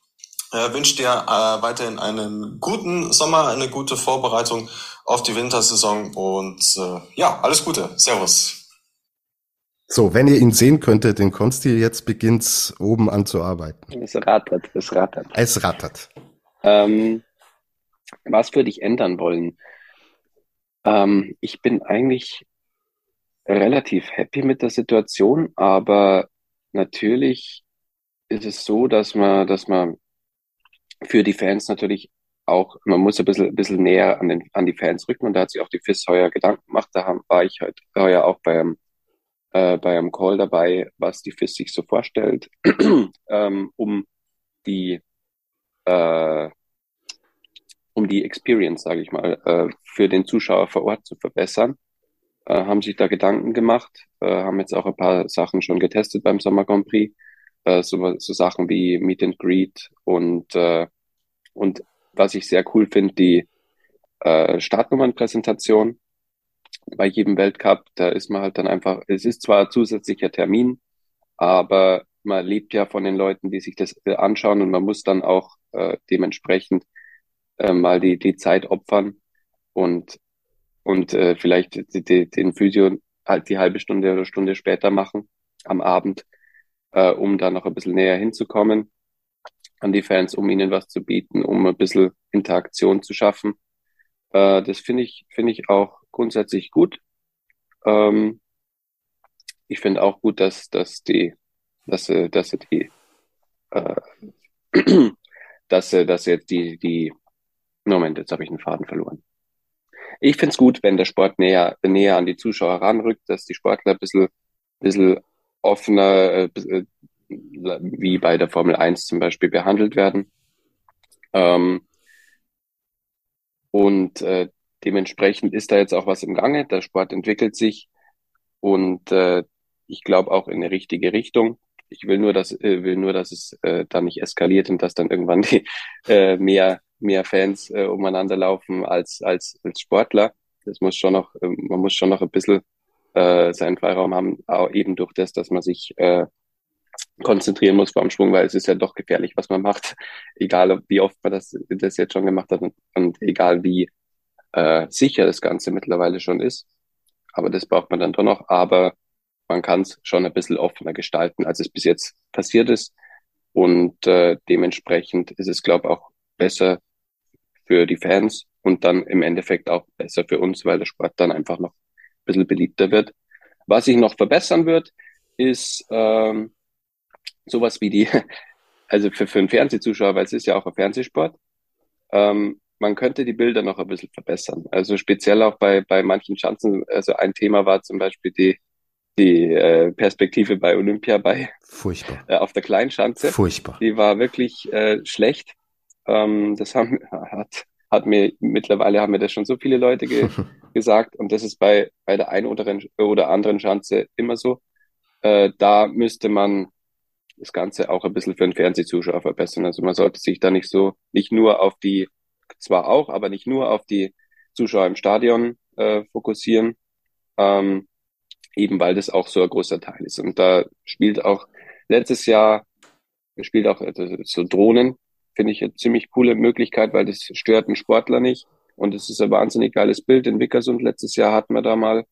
Äh, wünsche dir äh, weiterhin einen guten Sommer, eine gute Vorbereitung auf die Wintersaison und äh, ja, alles Gute. Servus. So, wenn ihr ihn sehen könntet, den Konsti, jetzt beginnt's oben an zu arbeiten. Es rattert, es rattert. Es rattert. Ähm, was würde ich ändern wollen? Ähm, ich bin eigentlich relativ happy mit der Situation, aber natürlich ist es so, dass man, dass man für die Fans natürlich auch, man muss ein bisschen, ein bisschen näher an, den, an die Fans rücken und da hat sich auch die FIS heuer Gedanken gemacht. Da haben, war ich heute heuer auch beim, äh, bei einem Call dabei, was die FIS sich so vorstellt, [CLEARS THROAT] ähm, um die äh, um die Experience, sage ich mal, äh, für den Zuschauer vor Ort zu verbessern äh, haben sich da Gedanken gemacht, äh, haben jetzt auch ein paar Sachen schon getestet beim Sommer Grand Prix, äh, so, so Sachen wie Meet and Greet und, äh, und was ich sehr cool finde, die äh, Startnummernpräsentation bei jedem Weltcup, da ist man halt dann einfach, es ist zwar zusätzlicher Termin, aber man lebt ja von den Leuten, die sich das äh, anschauen und man muss dann auch äh, dementsprechend äh, mal die, die Zeit opfern. Und und äh, vielleicht die, die, den Physio halt die halbe Stunde oder Stunde später machen am Abend, äh, um da noch ein bisschen näher hinzukommen an die Fans, um ihnen was zu bieten, um ein bisschen Interaktion zu schaffen. Äh, das finde ich, finde ich auch grundsätzlich gut. Ähm, ich finde auch gut, dass, dass die, dass, dass die, äh, [CLEARS THROAT] dass, dass jetzt die, die, Moment, jetzt habe ich einen Faden verloren ich finde es gut, wenn der Sport näher, näher an die Zuschauer ranrückt, dass die Sportler ein bisschen, bisschen offener, äh, äh wie bei der Formel 1 zum Beispiel, behandelt werden. Ähm, und äh, dementsprechend ist da jetzt auch was im Gange. Der Sport entwickelt sich und äh, ich glaube auch in eine richtige Richtung. Ich will nur, dass äh, will nur, dass es äh, da nicht eskaliert und dass dann irgendwann die [LAUGHS] äh, mehr mehr Fans äh, umeinander laufen als, als, als Sportler. Das muss schon noch, äh, man muss schon noch ein bisschen äh, seinen Freiraum haben, auch eben durch das, dass man sich äh, konzentrieren muss dem Schwung, weil es ist ja doch gefährlich, was man macht, [LAUGHS] egal wie oft man das, das jetzt schon gemacht hat und, und egal wie äh, sicher das Ganze mittlerweile schon ist. Aber das braucht man dann doch noch. Aber man kann es schon ein bisschen offener gestalten, als es bis jetzt passiert ist. Und äh, dementsprechend ist es, glaube ich, auch besser für die Fans und dann im Endeffekt auch besser für uns, weil der Sport dann einfach noch ein bisschen beliebter wird. Was sich noch verbessern wird, ist ähm, sowas wie die, [LAUGHS] also für, für einen Fernsehzuschauer, weil es ist ja auch ein Fernsehsport, ähm, man könnte die Bilder noch ein bisschen verbessern. Also speziell auch bei, bei manchen Chancen, also ein Thema war zum Beispiel die, die äh, Perspektive bei Olympia bei Furchtbar. Äh, auf der Kleinschanze. Furchtbar. Die war wirklich äh, schlecht. Ähm, das haben, [LAUGHS] hat, hat mir mittlerweile haben mir das schon so viele Leute ge [LAUGHS] gesagt und das ist bei, bei der einen oder, oder anderen Schanze immer so. Äh, da müsste man das Ganze auch ein bisschen für den Fernsehzuschauer verbessern. Also man sollte sich da nicht so, nicht nur auf die zwar auch, aber nicht nur auf die Zuschauer im Stadion äh, fokussieren, ähm, eben weil das auch so ein großer Teil ist. Und da spielt auch letztes Jahr, spielt auch also so Drohnen, finde ich eine ziemlich coole Möglichkeit, weil das stört einen Sportler nicht. Und es ist ein wahnsinnig geiles Bild. In Wickersund letztes Jahr hatten wir da mal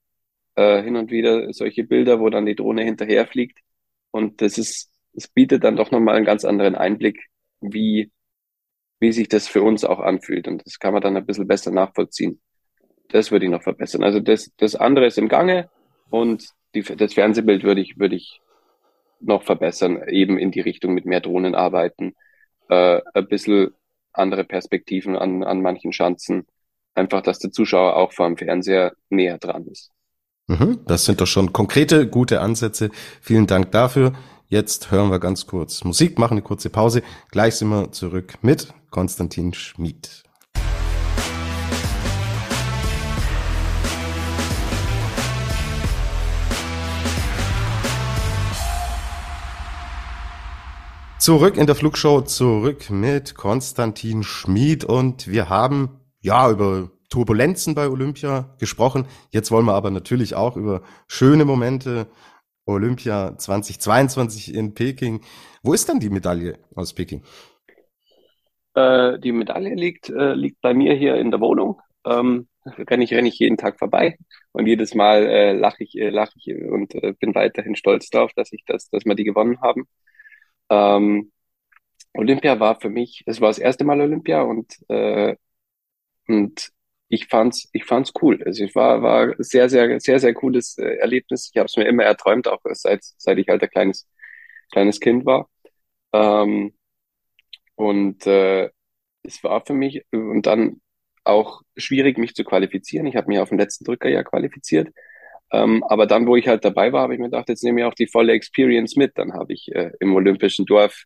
äh, hin und wieder solche Bilder, wo dann die Drohne hinterherfliegt. Und das ist, es bietet dann doch nochmal einen ganz anderen Einblick, wie, wie sich das für uns auch anfühlt. Und das kann man dann ein bisschen besser nachvollziehen. Das würde ich noch verbessern. Also das, das andere ist im Gange und die, das Fernsehbild würde ich, würde ich noch verbessern, eben in die Richtung mit mehr Drohnen arbeiten, äh, ein bisschen andere Perspektiven an, an manchen Schanzen. Einfach, dass der Zuschauer auch vor dem Fernseher näher dran ist. Mhm, das sind doch schon konkrete, gute Ansätze. Vielen Dank dafür. Jetzt hören wir ganz kurz Musik, machen eine kurze Pause. Gleich sind wir zurück mit Konstantin Schmid. Zurück in der Flugshow, zurück mit Konstantin Schmid und wir haben ja über Turbulenzen bei Olympia gesprochen. Jetzt wollen wir aber natürlich auch über schöne Momente Olympia 2022 in Peking. Wo ist dann die Medaille aus Peking? Äh, die Medaille liegt, äh, liegt bei mir hier in der Wohnung. Ähm, renne ich, renne ich jeden Tag vorbei und jedes Mal äh, lache ich, äh, lache ich und äh, bin weiterhin stolz darauf, dass ich das, dass wir die gewonnen haben. Ähm, Olympia war für mich, es war das erste Mal Olympia und, äh, und ich fand's, ich fand's cool. Also ich war, war sehr, sehr, sehr, sehr cooles äh, Erlebnis. Ich habe es mir immer erträumt, auch seit, seit ich halt ein kleines, kleines Kind war. Ähm, und äh, es war für mich und dann auch schwierig, mich zu qualifizieren. Ich habe mich auf dem letzten Drücker ja qualifiziert. Ähm, aber dann, wo ich halt dabei war, habe ich mir gedacht, jetzt nehme ich auch die volle Experience mit. Dann habe ich äh, im Olympischen Dorf,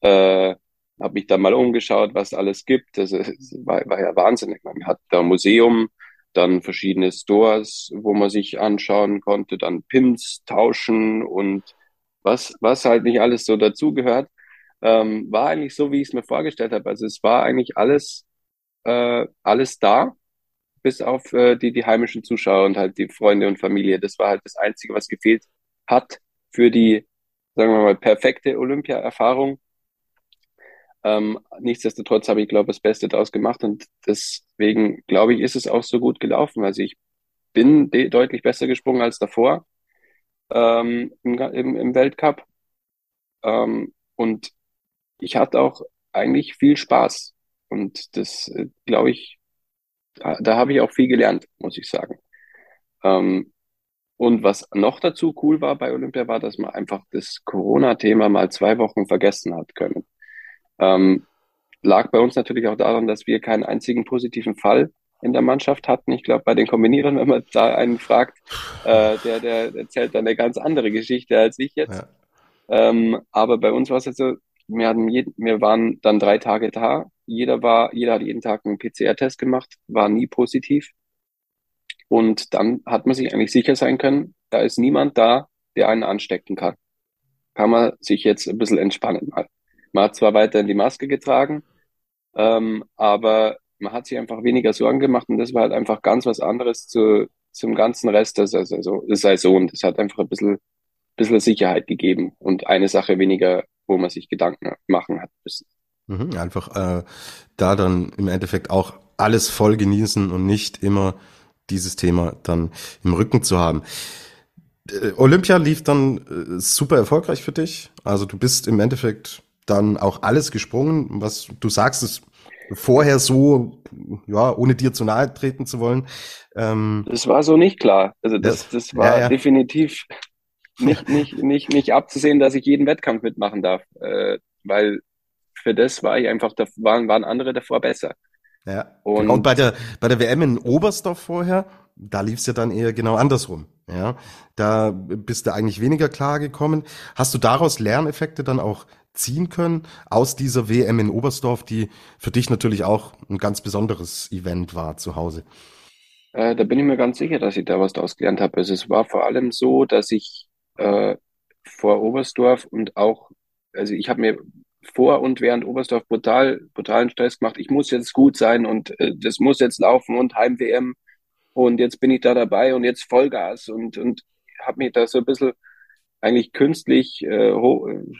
äh, habe mich da mal umgeschaut, was alles gibt. Das, das war, war ja wahnsinnig. Man hat da ein Museum, dann verschiedene Stores, wo man sich anschauen konnte, dann Pins tauschen und was, was halt nicht alles so dazugehört. Ähm, war eigentlich so, wie ich es mir vorgestellt habe. Also es war eigentlich alles, äh, alles da bis auf äh, die, die heimischen Zuschauer und halt die Freunde und Familie. Das war halt das Einzige, was gefehlt hat für die, sagen wir mal, perfekte Olympia-Erfahrung. Ähm, nichtsdestotrotz habe ich, glaube ich, das Beste daraus gemacht und deswegen, glaube ich, ist es auch so gut gelaufen. Also ich bin deutlich besser gesprungen als davor ähm, im, im, im Weltcup ähm, und ich hatte auch eigentlich viel Spaß und das, äh, glaube ich, da, da habe ich auch viel gelernt, muss ich sagen. Ähm, und was noch dazu cool war bei Olympia, war, dass man einfach das Corona-Thema mal zwei Wochen vergessen hat können. Ähm, lag bei uns natürlich auch daran, dass wir keinen einzigen positiven Fall in der Mannschaft hatten. Ich glaube, bei den Kombinierern, wenn man da einen fragt, äh, der, der erzählt dann eine ganz andere Geschichte als ich jetzt. Ja. Ähm, aber bei uns war es jetzt so, wir, hatten jeden, wir waren dann drei Tage da jeder war, jeder hat jeden Tag einen PCR-Test gemacht, war nie positiv. Und dann hat man sich eigentlich sicher sein können, da ist niemand da, der einen anstecken kann. Kann man sich jetzt ein bisschen entspannen mal. Man hat zwar weiterhin die Maske getragen, ähm, aber man hat sich einfach weniger Sorgen gemacht und das war halt einfach ganz was anderes zu, zum ganzen Rest der Saison. Das hat einfach ein bisschen, bisschen Sicherheit gegeben und eine Sache weniger, wo man sich Gedanken machen hat müssen. Mhm, einfach äh, da dann im Endeffekt auch alles voll genießen und nicht immer dieses Thema dann im Rücken zu haben. Äh, Olympia lief dann äh, super erfolgreich für dich. Also du bist im Endeffekt dann auch alles gesprungen, was du sagst, ist vorher so, ja, ohne dir zu nahe treten zu wollen. Ähm, das war so nicht klar. Also das, das war ja, ja. definitiv nicht, [LAUGHS] nicht, nicht, nicht abzusehen, dass ich jeden Wettkampf mitmachen darf. Äh, weil für das war ich einfach, da waren, waren andere davor besser. Ja. Und, und bei der, bei der WM in Oberstdorf vorher, da lief es ja dann eher genau andersrum. Ja, da bist du eigentlich weniger klar gekommen. Hast du daraus Lerneffekte dann auch ziehen können aus dieser WM in Oberstdorf, die für dich natürlich auch ein ganz besonderes Event war zu Hause? Äh, da bin ich mir ganz sicher, dass ich da was daraus gelernt habe. Also es war vor allem so, dass ich äh, vor Oberstdorf und auch, also ich habe mir vor und während Oberstdorf brutal, brutalen Stress gemacht. Ich muss jetzt gut sein und äh, das muss jetzt laufen und Heim-WM und jetzt bin ich da dabei und jetzt Vollgas und, und habe mich da so ein bisschen eigentlich künstlich äh,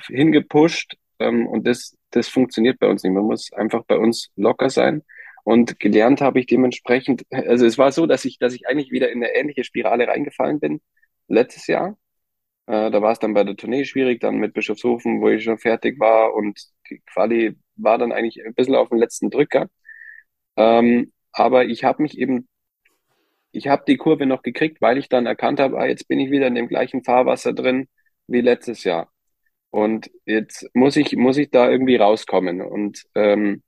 hingepusht ähm, und das, das funktioniert bei uns nicht. Man muss einfach bei uns locker sein und gelernt habe ich dementsprechend, also es war so, dass ich, dass ich eigentlich wieder in eine ähnliche Spirale reingefallen bin letztes Jahr äh, da war es dann bei der Tournee schwierig, dann mit Bischofshofen, wo ich schon fertig war und die Quali war dann eigentlich ein bisschen auf dem letzten Drücker. Ähm, aber ich habe mich eben, ich habe die Kurve noch gekriegt, weil ich dann erkannt habe, ah, jetzt bin ich wieder in dem gleichen Fahrwasser drin wie letztes Jahr. Und jetzt muss ich, muss ich da irgendwie rauskommen. Und ähm,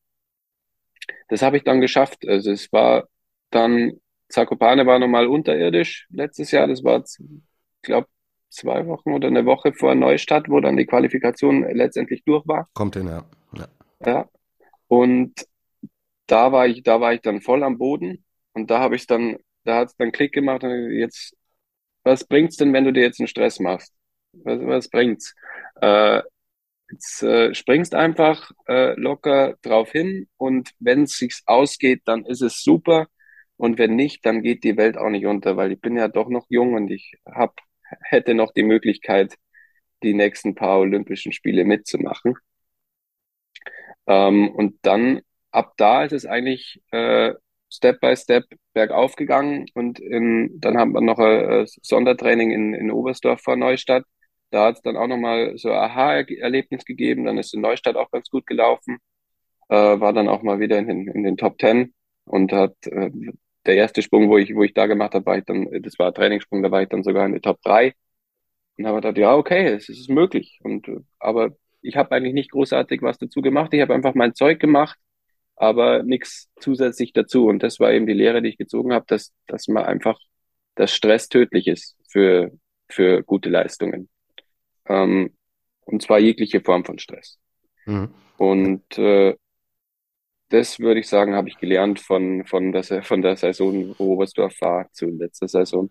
das habe ich dann geschafft. Also es war dann, Zakopane war nochmal unterirdisch letztes Jahr. Das war, ich glaube, zwei Wochen oder eine Woche vor Neustadt, wo dann die Qualifikation letztendlich durch war. Kommt hin, ja. ja. Ja. Und da war ich, da war ich dann voll am Boden und da habe ich dann, da hat es dann Klick gemacht und jetzt, was bringt's denn, wenn du dir jetzt einen Stress machst? Was, was bringt's? Äh, jetzt äh, springst einfach äh, locker drauf hin und wenn es sich ausgeht, dann ist es super und wenn nicht, dann geht die Welt auch nicht unter, weil ich bin ja doch noch jung und ich habe hätte noch die Möglichkeit, die nächsten paar Olympischen Spiele mitzumachen. Ähm, und dann ab da ist es eigentlich äh, Step by Step bergauf gegangen und in, dann haben wir noch ein, ein Sondertraining in, in Oberstdorf vor Neustadt. Da hat es dann auch nochmal so ein Aha-Erlebnis gegeben. Dann ist in Neustadt auch ganz gut gelaufen. Äh, war dann auch mal wieder in den, in den Top Ten und hat äh, der erste Sprung, wo ich, wo ich da gemacht habe, war ich dann, das war ein Trainingssprung, da war ich dann sogar in der Top 3 und habe gedacht, ja, okay, es ist möglich. Und aber ich habe eigentlich nicht großartig was dazu gemacht. Ich habe einfach mein Zeug gemacht, aber nichts zusätzlich dazu. Und das war eben die Lehre, die ich gezogen habe, dass, dass man einfach, dass Stress tödlich ist für, für gute Leistungen. Ähm, und zwar jegliche Form von Stress. Mhm. Und äh, das würde ich sagen, habe ich gelernt von, von, der, von der Saison, wo Oberstdorf war, zu letzter Saison.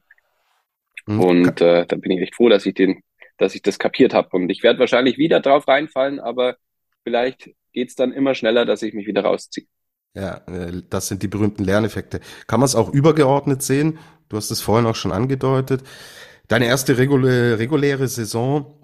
Mhm. Und äh, da bin ich echt froh, dass ich den, dass ich das kapiert habe. Und ich werde wahrscheinlich wieder drauf reinfallen, aber vielleicht geht's dann immer schneller, dass ich mich wieder rausziehe. Ja, äh, das sind die berühmten Lerneffekte. Kann man es auch übergeordnet sehen? Du hast es vorhin auch schon angedeutet. Deine erste reguläre, reguläre Saison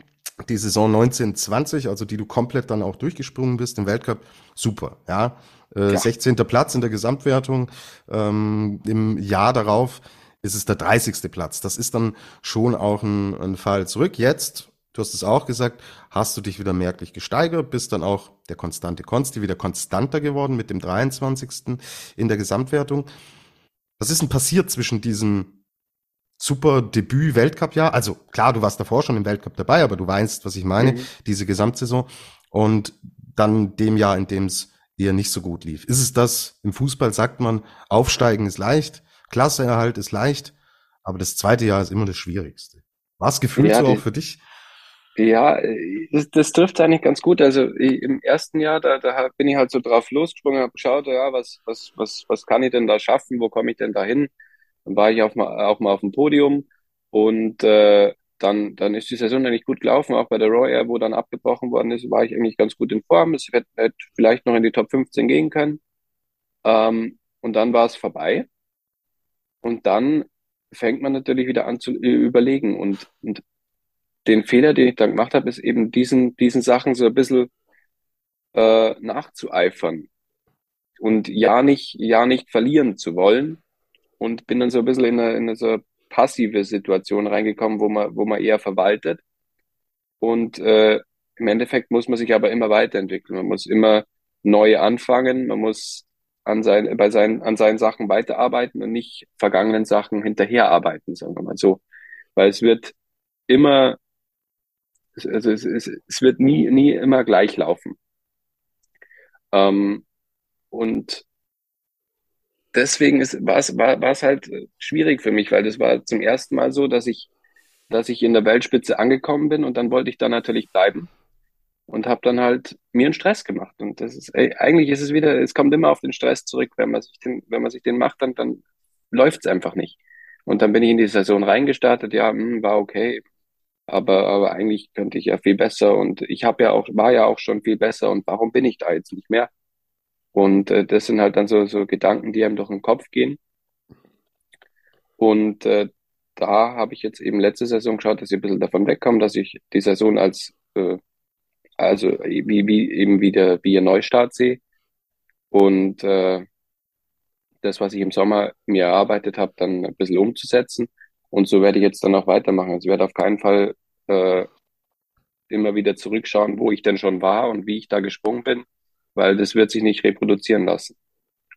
die Saison 1920, also die du komplett dann auch durchgesprungen bist im Weltcup, super, ja. Äh, 16. Platz in der Gesamtwertung. Ähm, Im Jahr darauf ist es der 30. Platz. Das ist dann schon auch ein, ein Fall zurück. Jetzt, du hast es auch gesagt, hast du dich wieder merklich gesteigert, bist dann auch der konstante Konsti wieder konstanter geworden mit dem 23. in der Gesamtwertung. Was ist denn passiert zwischen diesem super Debüt-Weltcup-Jahr. Also klar, du warst davor schon im Weltcup dabei, aber du weißt, was ich meine, mhm. diese Gesamtsaison. Und dann dem Jahr, in dem es eher nicht so gut lief. Ist es das, im Fußball sagt man, aufsteigen ist leicht, Klasseerhalt ist leicht, aber das zweite Jahr ist immer das Schwierigste. War es gefühlt ja, so auch für dich? Ja, das, das trifft eigentlich ganz gut. Also im ersten Jahr, da, da bin ich halt so drauf losgesprungen, habe geschaut, ja, was, was, was, was kann ich denn da schaffen, wo komme ich denn da hin? Dann war ich auf mal, auch mal auf dem Podium und äh, dann, dann ist die Saison eigentlich gut gelaufen, auch bei der Air, wo dann abgebrochen worden ist, war ich eigentlich ganz gut in Form. Es hätte, hätte vielleicht noch in die Top 15 gehen können. Ähm, und dann war es vorbei. Und dann fängt man natürlich wieder an zu überlegen. Und, und den Fehler, den ich dann gemacht habe, ist eben diesen, diesen Sachen so ein bisschen äh, nachzueifern. Und ja nicht, ja nicht verlieren zu wollen, und bin dann so ein bisschen in eine, in eine so passive Situation reingekommen, wo man, wo man eher verwaltet. Und äh, im Endeffekt muss man sich aber immer weiterentwickeln. Man muss immer neu anfangen, man muss an, sein, bei seinen, an seinen Sachen weiterarbeiten und nicht vergangenen Sachen hinterherarbeiten, sagen wir mal so. Weil es wird immer, also es, es, es wird nie, nie immer gleich laufen. Ähm, und deswegen ist, war es war, es halt schwierig für mich, weil das war zum ersten Mal so, dass ich, dass ich in der Weltspitze angekommen bin und dann wollte ich da natürlich bleiben und habe dann halt mir einen Stress gemacht. Und das ist, ey, eigentlich ist es wieder, es kommt immer auf den Stress zurück, wenn man sich den, wenn man sich den macht, dann, dann läuft es einfach nicht. Und dann bin ich in die Saison reingestartet, ja, mh, hm, war okay. Aber, aber eigentlich könnte ich ja viel besser und ich habe ja auch, war ja auch schon viel besser und warum bin ich da jetzt nicht mehr? Und äh, das sind halt dann so, so Gedanken, die einem durch den Kopf gehen. Und äh, da habe ich jetzt eben letzte Saison geschaut, dass ich ein bisschen davon wegkomme, dass ich die Saison als, äh, also wie, wie eben wieder wie ein Neustart sehe. Und äh, das, was ich im Sommer mir erarbeitet habe, dann ein bisschen umzusetzen. Und so werde ich jetzt dann auch weitermachen. Also ich werde auf keinen Fall äh, immer wieder zurückschauen, wo ich denn schon war und wie ich da gesprungen bin, weil das wird sich nicht reproduzieren lassen.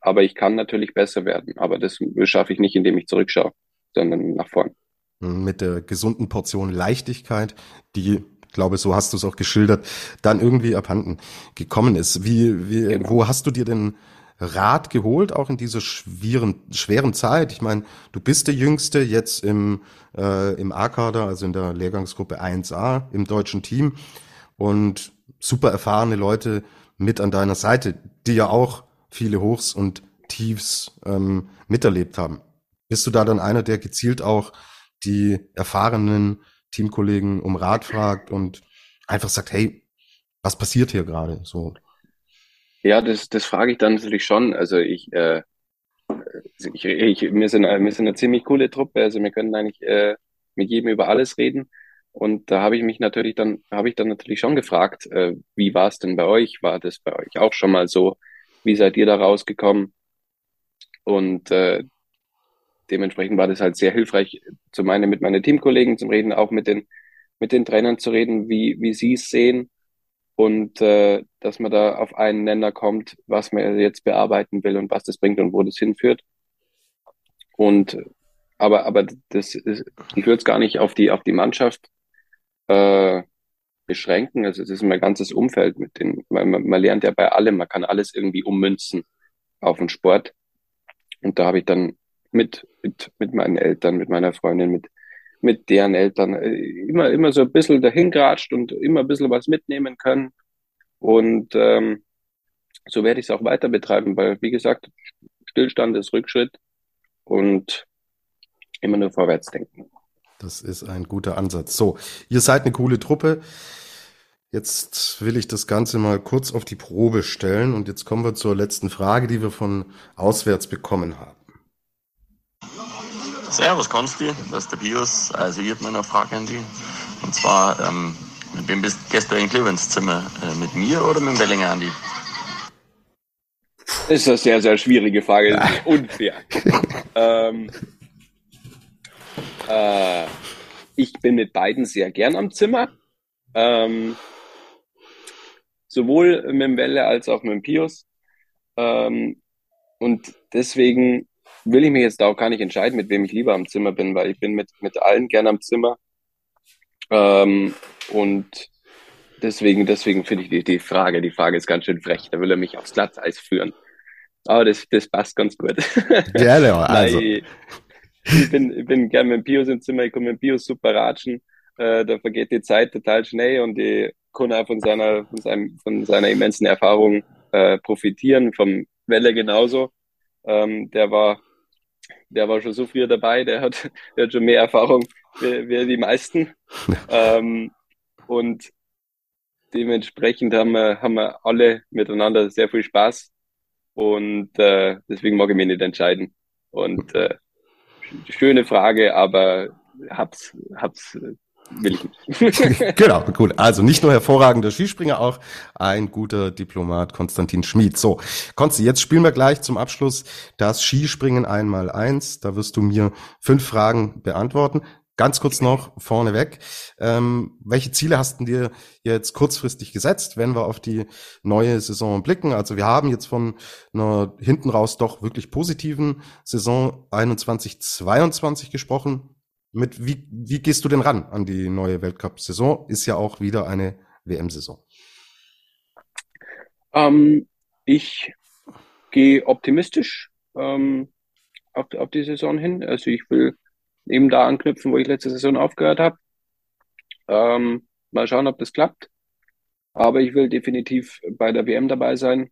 Aber ich kann natürlich besser werden. Aber das schaffe ich nicht, indem ich zurückschaue, sondern nach vorn. Mit der gesunden Portion Leichtigkeit, die ich glaube, so hast du es auch geschildert, dann irgendwie abhanden gekommen ist. Wie, wie genau. wo hast du dir denn Rat geholt, auch in dieser schweren, schweren Zeit. Ich meine, du bist der Jüngste jetzt im, äh, im A-Kader, also in der Lehrgangsgruppe 1a im deutschen Team und super erfahrene Leute mit an deiner Seite, die ja auch viele Hochs und Tiefs ähm, miterlebt haben. Bist du da dann einer, der gezielt auch die erfahrenen Teamkollegen um Rat fragt und einfach sagt, hey, was passiert hier gerade? So. Ja, das, das frage ich dann natürlich schon. Also ich, äh, ich, ich wir, sind, wir sind eine ziemlich coole Truppe. Also wir können eigentlich äh, mit jedem über alles reden. Und da habe ich mich natürlich dann, habe ich dann natürlich schon gefragt, äh, wie war es denn bei euch? War das bei euch auch schon mal so? Wie seid ihr da rausgekommen? Und äh, dementsprechend war das halt sehr hilfreich, zum einen mit meinen Teamkollegen zu reden, auch mit den, mit den Trainern zu reden, wie, wie sie es sehen und äh, dass man da auf einen Nenner kommt, was man jetzt bearbeiten will und was das bringt und wo das hinführt. Und aber aber das ist, ich würde es gar nicht auf die auf die Mannschaft äh, beschränken. Also es ist mein ganzes Umfeld mit den, man, man lernt ja bei allem, man kann alles irgendwie ummünzen auf den Sport. Und da habe ich dann mit mit mit meinen Eltern, mit meiner Freundin, mit mit deren Eltern äh, immer, immer so ein bisschen dahingeratscht und immer ein bisschen was mitnehmen können. Und ähm, so werde ich es auch weiter betreiben, weil, wie gesagt, Stillstand ist Rückschritt und immer nur vorwärts denken. Das ist ein guter Ansatz. So, ihr seid eine coole Truppe. Jetzt will ich das Ganze mal kurz auf die Probe stellen und jetzt kommen wir zur letzten Frage, die wir von auswärts bekommen haben. Servus Konsti, das ist der Bios. Also ich habe noch eine Frage an dich. Und zwar, ähm, mit wem bist, du eigentlich lieber ins Zimmer? Äh, mit mir oder mit dem Wellinger Andi? Das ist eine sehr, sehr schwierige Frage. Das ist unfair. [LAUGHS] ähm, äh, ich bin mit beiden sehr gern am Zimmer. Ähm, sowohl mit dem Welle als auch mit dem Pius. Ähm, und deswegen will ich mich jetzt auch gar nicht entscheiden, mit wem ich lieber am Zimmer bin, weil ich bin mit, mit allen gern am Zimmer. Ähm, und deswegen, deswegen finde ich die, die Frage, die Frage ist ganz schön frech. Da will er mich aufs Glatteis führen. Aber das, das passt ganz gut. Gerne, [LAUGHS] also. Ich, bin, ich bin gern mit dem Pius im Zimmer, ich komme mit dem Pius super ratschen. Äh, da vergeht die Zeit total schnell und ich kann auch von seiner, von, seinem, von seiner immensen Erfahrung äh, profitieren, vom Welle genauso. Ähm, der war der war schon so früher dabei, der hat, [LAUGHS] der hat schon mehr Erfahrung wie, wie die meisten. [LAUGHS] ähm, und dementsprechend haben wir, haben wir alle miteinander sehr viel Spaß. Und äh, deswegen mag ich mich nicht entscheiden. Und äh, schöne Frage, aber hab's, hab's will ich nicht. [LAUGHS] genau, gut. Also nicht nur hervorragender Skispringer, auch ein guter Diplomat, Konstantin Schmid. So, Konsti, jetzt spielen wir gleich zum Abschluss das Skispringen einmal eins. Da wirst du mir fünf Fragen beantworten. Ganz kurz noch vorneweg. Ähm, welche Ziele hast du dir jetzt kurzfristig gesetzt, wenn wir auf die neue Saison blicken? Also wir haben jetzt von einer hinten raus doch wirklich positiven Saison 21-22 gesprochen. Mit wie, wie gehst du denn ran an die neue Weltcup-Saison? Ist ja auch wieder eine WM-Saison. Ähm, ich gehe optimistisch ähm, auf, auf die Saison hin. Also ich will eben da anknüpfen, wo ich letzte Saison aufgehört habe. Ähm, mal schauen, ob das klappt. Aber ich will definitiv bei der WM dabei sein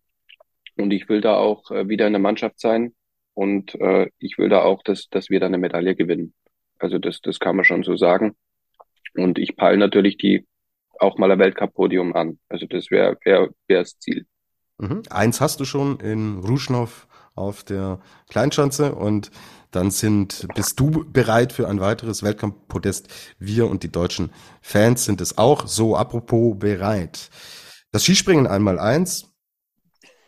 und ich will da auch äh, wieder in der Mannschaft sein und äh, ich will da auch, dass, dass wir da eine Medaille gewinnen. Also das, das kann man schon so sagen. Und ich peile natürlich die auch mal ein Weltcup-Podium an. Also das wäre wär, wär das Ziel. Mhm. Eins hast du schon in Ruschnow auf der Kleinschanze und dann sind, bist du bereit für ein weiteres Weltcup-Podest? Wir und die deutschen Fans sind es auch. So, apropos bereit. Das Skispringen einmal eins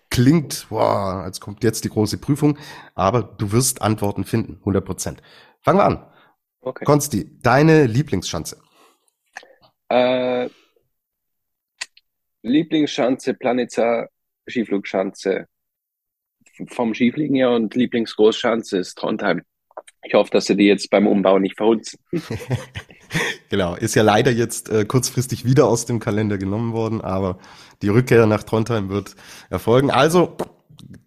klingt, boah, als kommt jetzt die große Prüfung, aber du wirst Antworten finden, 100 Prozent. Fangen wir an. Okay. Konsti, deine Lieblingsschanze? Äh, Lieblingsschanze, Planitzer, Skiflugschanze vom Skifliegen her und Lieblingsgroßschanze ist Trondheim. Ich hoffe, dass sie die jetzt beim Umbau nicht verhunzen. [LAUGHS] genau, ist ja leider jetzt äh, kurzfristig wieder aus dem Kalender genommen worden, aber die Rückkehr nach Trondheim wird erfolgen. Also,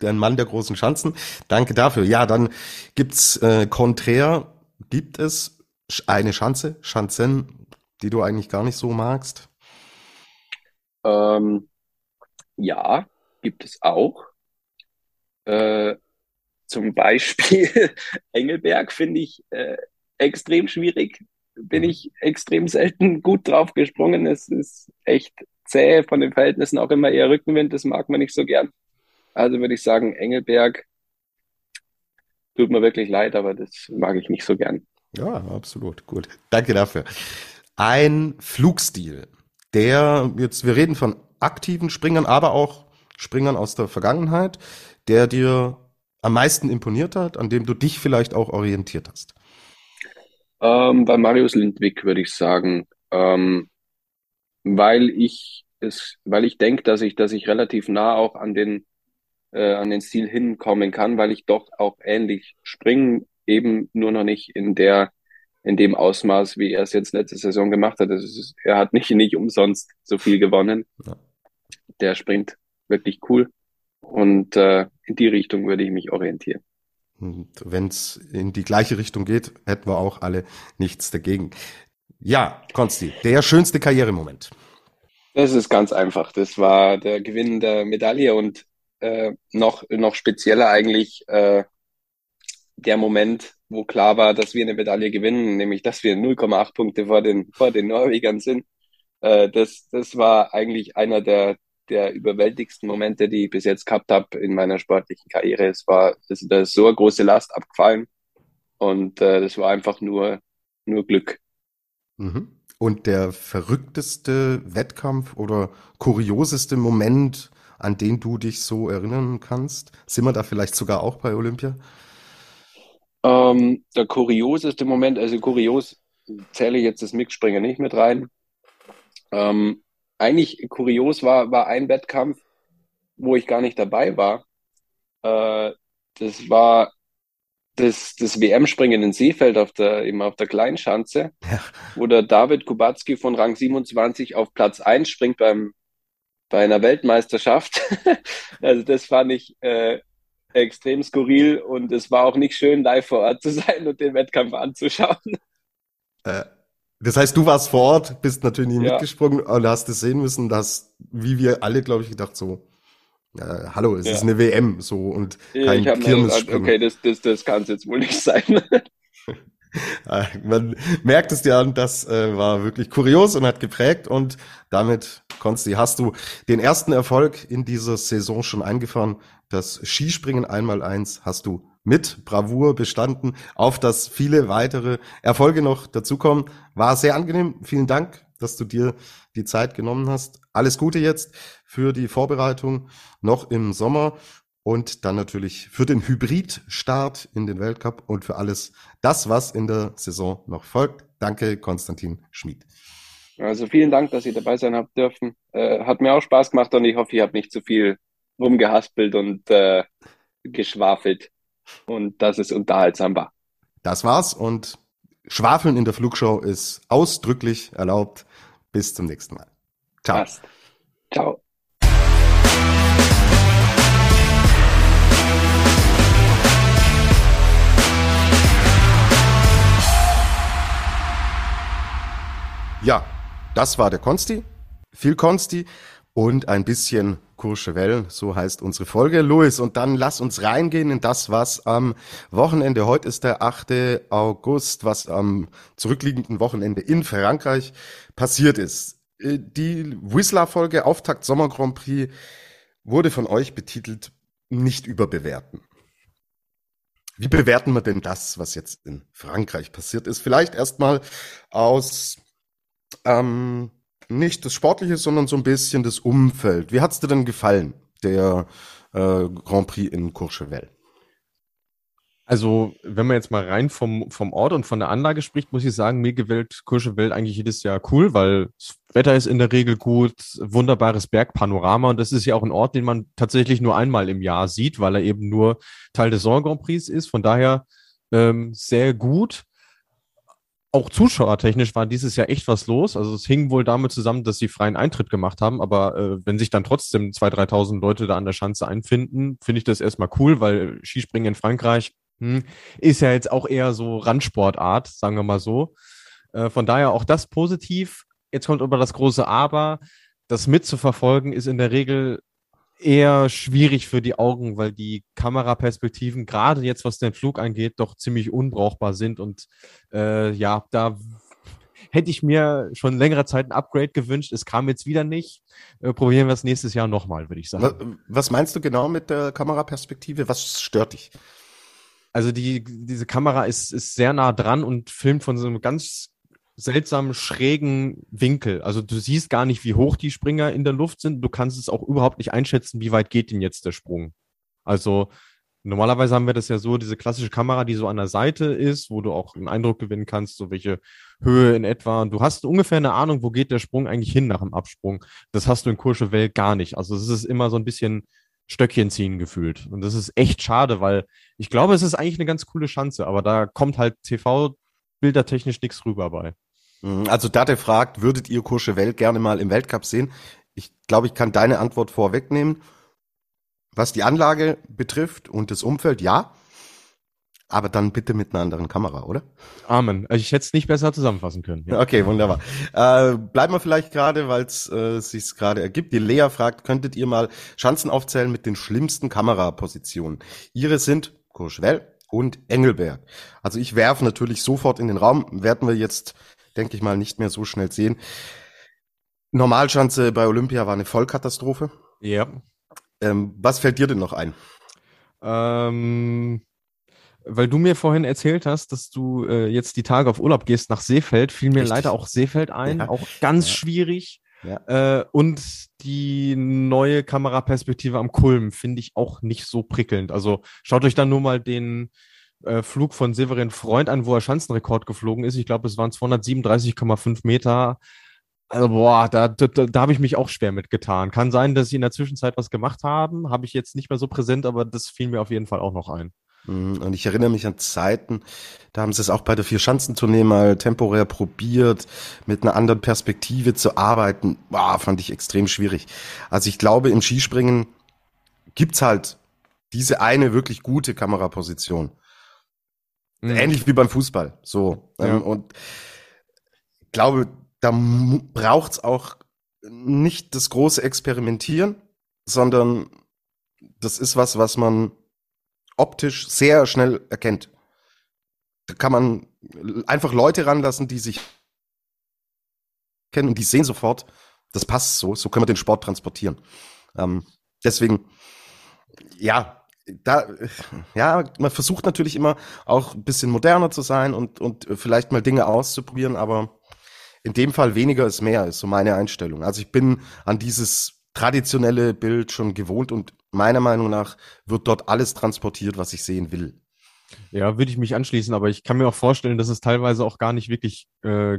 der Mann der großen Schanzen, danke dafür. Ja, dann gibt's äh, konträr, gibt es eine Schanze, Schanzen, die du eigentlich gar nicht so magst? Ähm, ja, gibt es auch. Äh, zum Beispiel [LAUGHS] Engelberg finde ich äh, extrem schwierig. Bin mhm. ich extrem selten gut drauf gesprungen. Es ist echt zäh von den Verhältnissen, auch immer eher Rückenwind. Das mag man nicht so gern. Also würde ich sagen, Engelberg tut mir wirklich leid, aber das mag ich nicht so gern. Ja, absolut. Gut. Danke dafür. Ein Flugstil, der jetzt, wir reden von aktiven Springern, aber auch Springern aus der Vergangenheit, der dir am meisten imponiert hat, an dem du dich vielleicht auch orientiert hast? Ähm, bei Marius Lindwig würde ich sagen, ähm, weil ich es, weil ich denke, dass ich, dass ich relativ nah auch an den äh, an den Stil hinkommen kann, weil ich doch auch ähnlich springen, eben nur noch nicht in der in dem Ausmaß, wie er es jetzt letzte Saison gemacht hat. Ist, er hat nicht nicht umsonst so viel gewonnen. Ja. Der springt wirklich cool. Und äh, in die Richtung würde ich mich orientieren. Und wenn es in die gleiche Richtung geht, hätten wir auch alle nichts dagegen. Ja, Konsti, der schönste Karrieremoment. Das ist ganz einfach. Das war der Gewinn der Medaille und äh, noch, noch spezieller eigentlich äh, der Moment, wo klar war, dass wir eine Medaille gewinnen, nämlich dass wir 0,8 Punkte vor den, vor den Norwegern sind. Äh, das, das war eigentlich einer der, der überwältigsten Momente, die ich bis jetzt gehabt habe in meiner sportlichen Karriere. Es war, also da ist so eine große Last abgefallen und äh, das war einfach nur, nur Glück. Mhm. Und der verrückteste Wettkampf oder kurioseste Moment, an den du dich so erinnern kannst? Sind wir da vielleicht sogar auch bei Olympia? Ähm, der kurioseste Moment, also kurios zähle ich jetzt das Mixspringen nicht mit rein. Ähm, eigentlich kurios war, war ein Wettkampf, wo ich gar nicht dabei war. Äh, das war das, das WM-Springen in Seefeld auf der, eben auf der Kleinschanze, ja. wo der David Kubacki von Rang 27 auf Platz 1 springt beim, bei einer Weltmeisterschaft. [LAUGHS] also das fand ich äh, extrem skurril und es war auch nicht schön, live vor Ort zu sein und den Wettkampf anzuschauen. Äh, das heißt, du warst vor Ort, bist natürlich nicht ja. mitgesprungen und hast es sehen müssen, dass, wie wir alle, glaube ich, gedacht so, äh, hallo, es ja. ist eine WM so und kein Kirmes Okay, das, das, das kann es jetzt wohl nicht sein. Äh, [LAUGHS] man merkt es ja, das äh, war wirklich kurios und hat geprägt und damit, Konsti, hast du den ersten Erfolg in dieser Saison schon eingefahren. Das Skispringen einmal eins hast du mit Bravour bestanden, auf dass viele weitere Erfolge noch dazukommen. War sehr angenehm. Vielen Dank, dass du dir die Zeit genommen hast. Alles Gute jetzt für die Vorbereitung noch im Sommer und dann natürlich für den Hybrid-Start in den Weltcup und für alles das, was in der Saison noch folgt. Danke, Konstantin Schmid. Also vielen Dank, dass ihr dabei sein habt dürfen. Äh, hat mir auch Spaß gemacht und ich hoffe, ihr habt nicht zu viel rumgehaspelt und äh, geschwafelt und dass es unterhaltsam war. Das war's und Schwafeln in der Flugshow ist ausdrücklich erlaubt. Bis zum nächsten Mal. Ciao. Passt. Ciao. Ja, das war der Konsti. Viel Konsti und ein bisschen Courchevel, so heißt unsere Folge. Louis, und dann lass uns reingehen in das, was am Wochenende, heute ist der 8. August, was am zurückliegenden Wochenende in Frankreich passiert ist. Äh, die Whistler-Folge Auftakt Sommer Grand Prix wurde von euch betitelt nicht überbewerten. Wie bewerten wir denn das, was jetzt in Frankreich passiert ist? Vielleicht erstmal aus ähm, nicht das Sportliche, sondern so ein bisschen das Umfeld. Wie hat's dir denn gefallen, der äh, Grand Prix in Courchevel? Also, wenn man jetzt mal rein vom, vom Ort und von der Anlage spricht, muss ich sagen, mir gewählt Courchevel eigentlich jedes Jahr cool, weil das Wetter ist in der Regel gut, wunderbares Bergpanorama und das ist ja auch ein Ort, den man tatsächlich nur einmal im Jahr sieht, weil er eben nur Teil des Saison Grand Prix ist. Von daher ähm, sehr gut auch zuschauertechnisch war dieses Jahr echt was los. Also es hing wohl damit zusammen, dass sie freien Eintritt gemacht haben. Aber äh, wenn sich dann trotzdem 2.000, 3.000 Leute da an der Schanze einfinden, finde ich das erstmal cool, weil Skispringen in Frankreich hm, ist ja jetzt auch eher so Randsportart, sagen wir mal so. Äh, von daher auch das positiv. Jetzt kommt aber das große Aber. Das mitzuverfolgen ist in der Regel eher schwierig für die Augen, weil die Kameraperspektiven, gerade jetzt was den Flug angeht, doch ziemlich unbrauchbar sind. Und äh, ja, da hätte ich mir schon längere Zeit ein Upgrade gewünscht. Es kam jetzt wieder nicht. Äh, probieren wir es nächstes Jahr nochmal, würde ich sagen. Was meinst du genau mit der Kameraperspektive? Was stört dich? Also die, diese Kamera ist, ist sehr nah dran und filmt von so einem ganz seltsamen schrägen Winkel. Also du siehst gar nicht, wie hoch die Springer in der Luft sind. Du kannst es auch überhaupt nicht einschätzen, wie weit geht denn jetzt der Sprung. Also normalerweise haben wir das ja so, diese klassische Kamera, die so an der Seite ist, wo du auch einen Eindruck gewinnen kannst, so welche Höhe in etwa. Und du hast ungefähr eine Ahnung, wo geht der Sprung eigentlich hin nach dem Absprung. Das hast du in Courchevel gar nicht. Also es ist immer so ein bisschen Stöckchen ziehen gefühlt. Und das ist echt schade, weil ich glaube, es ist eigentlich eine ganz coole Chance, aber da kommt halt TV bildertechnisch nichts rüber bei. Mhm, also Date fragt, würdet ihr Courchevel gerne mal im Weltcup sehen? Ich glaube, ich kann deine Antwort vorwegnehmen. Was die Anlage betrifft und das Umfeld, ja. Aber dann bitte mit einer anderen Kamera, oder? Amen. Ich hätte es nicht besser zusammenfassen können. Ja. Okay, wunderbar. Äh, bleiben wir vielleicht gerade, weil es äh, sich gerade ergibt. Die Lea fragt, könntet ihr mal Schanzen aufzählen mit den schlimmsten Kamerapositionen? Ihre sind Courchevel, und Engelberg. Also ich werfe natürlich sofort in den Raum, werden wir jetzt, denke ich mal, nicht mehr so schnell sehen. Normalschanze bei Olympia war eine Vollkatastrophe. Ja. Ähm, was fällt dir denn noch ein? Ähm, weil du mir vorhin erzählt hast, dass du äh, jetzt die Tage auf Urlaub gehst nach Seefeld, fiel mir Richtig. leider auch Seefeld ein, ja. auch ganz ja. schwierig. Ja. Äh, und die neue Kameraperspektive am Kulm finde ich auch nicht so prickelnd. Also schaut euch dann nur mal den äh, Flug von Severin Freund an, wo er Schanzenrekord geflogen ist. Ich glaube, es waren 237,5 Meter. Also, boah, da, da, da habe ich mich auch schwer mitgetan. Kann sein, dass sie in der Zwischenzeit was gemacht haben. Habe ich jetzt nicht mehr so präsent, aber das fiel mir auf jeden Fall auch noch ein. Mhm, und ich erinnere mich an Zeiten, da haben sie es auch bei der Vier-Schanzentournee mal temporär probiert, mit einer anderen Perspektive zu arbeiten. Boah, fand ich extrem schwierig. Also ich glaube, im Skispringen gibt's halt diese eine wirklich gute Kameraposition. Mhm. Ähnlich wie beim Fußball. So. Ja. Ähm, und ich glaube, da braucht's auch nicht das große Experimentieren, sondern das ist was, was man optisch sehr schnell erkennt. Da kann man einfach Leute ranlassen, die sich kennen und die sehen sofort, das passt so, so können wir den Sport transportieren. Ähm, deswegen, ja, da, ja, man versucht natürlich immer auch ein bisschen moderner zu sein und, und vielleicht mal Dinge auszuprobieren, aber in dem Fall weniger ist mehr, ist so meine Einstellung. Also ich bin an dieses traditionelle Bild schon gewohnt und meiner Meinung nach wird dort alles transportiert, was ich sehen will. Ja, würde ich mich anschließen, aber ich kann mir auch vorstellen, dass es teilweise auch gar nicht wirklich äh,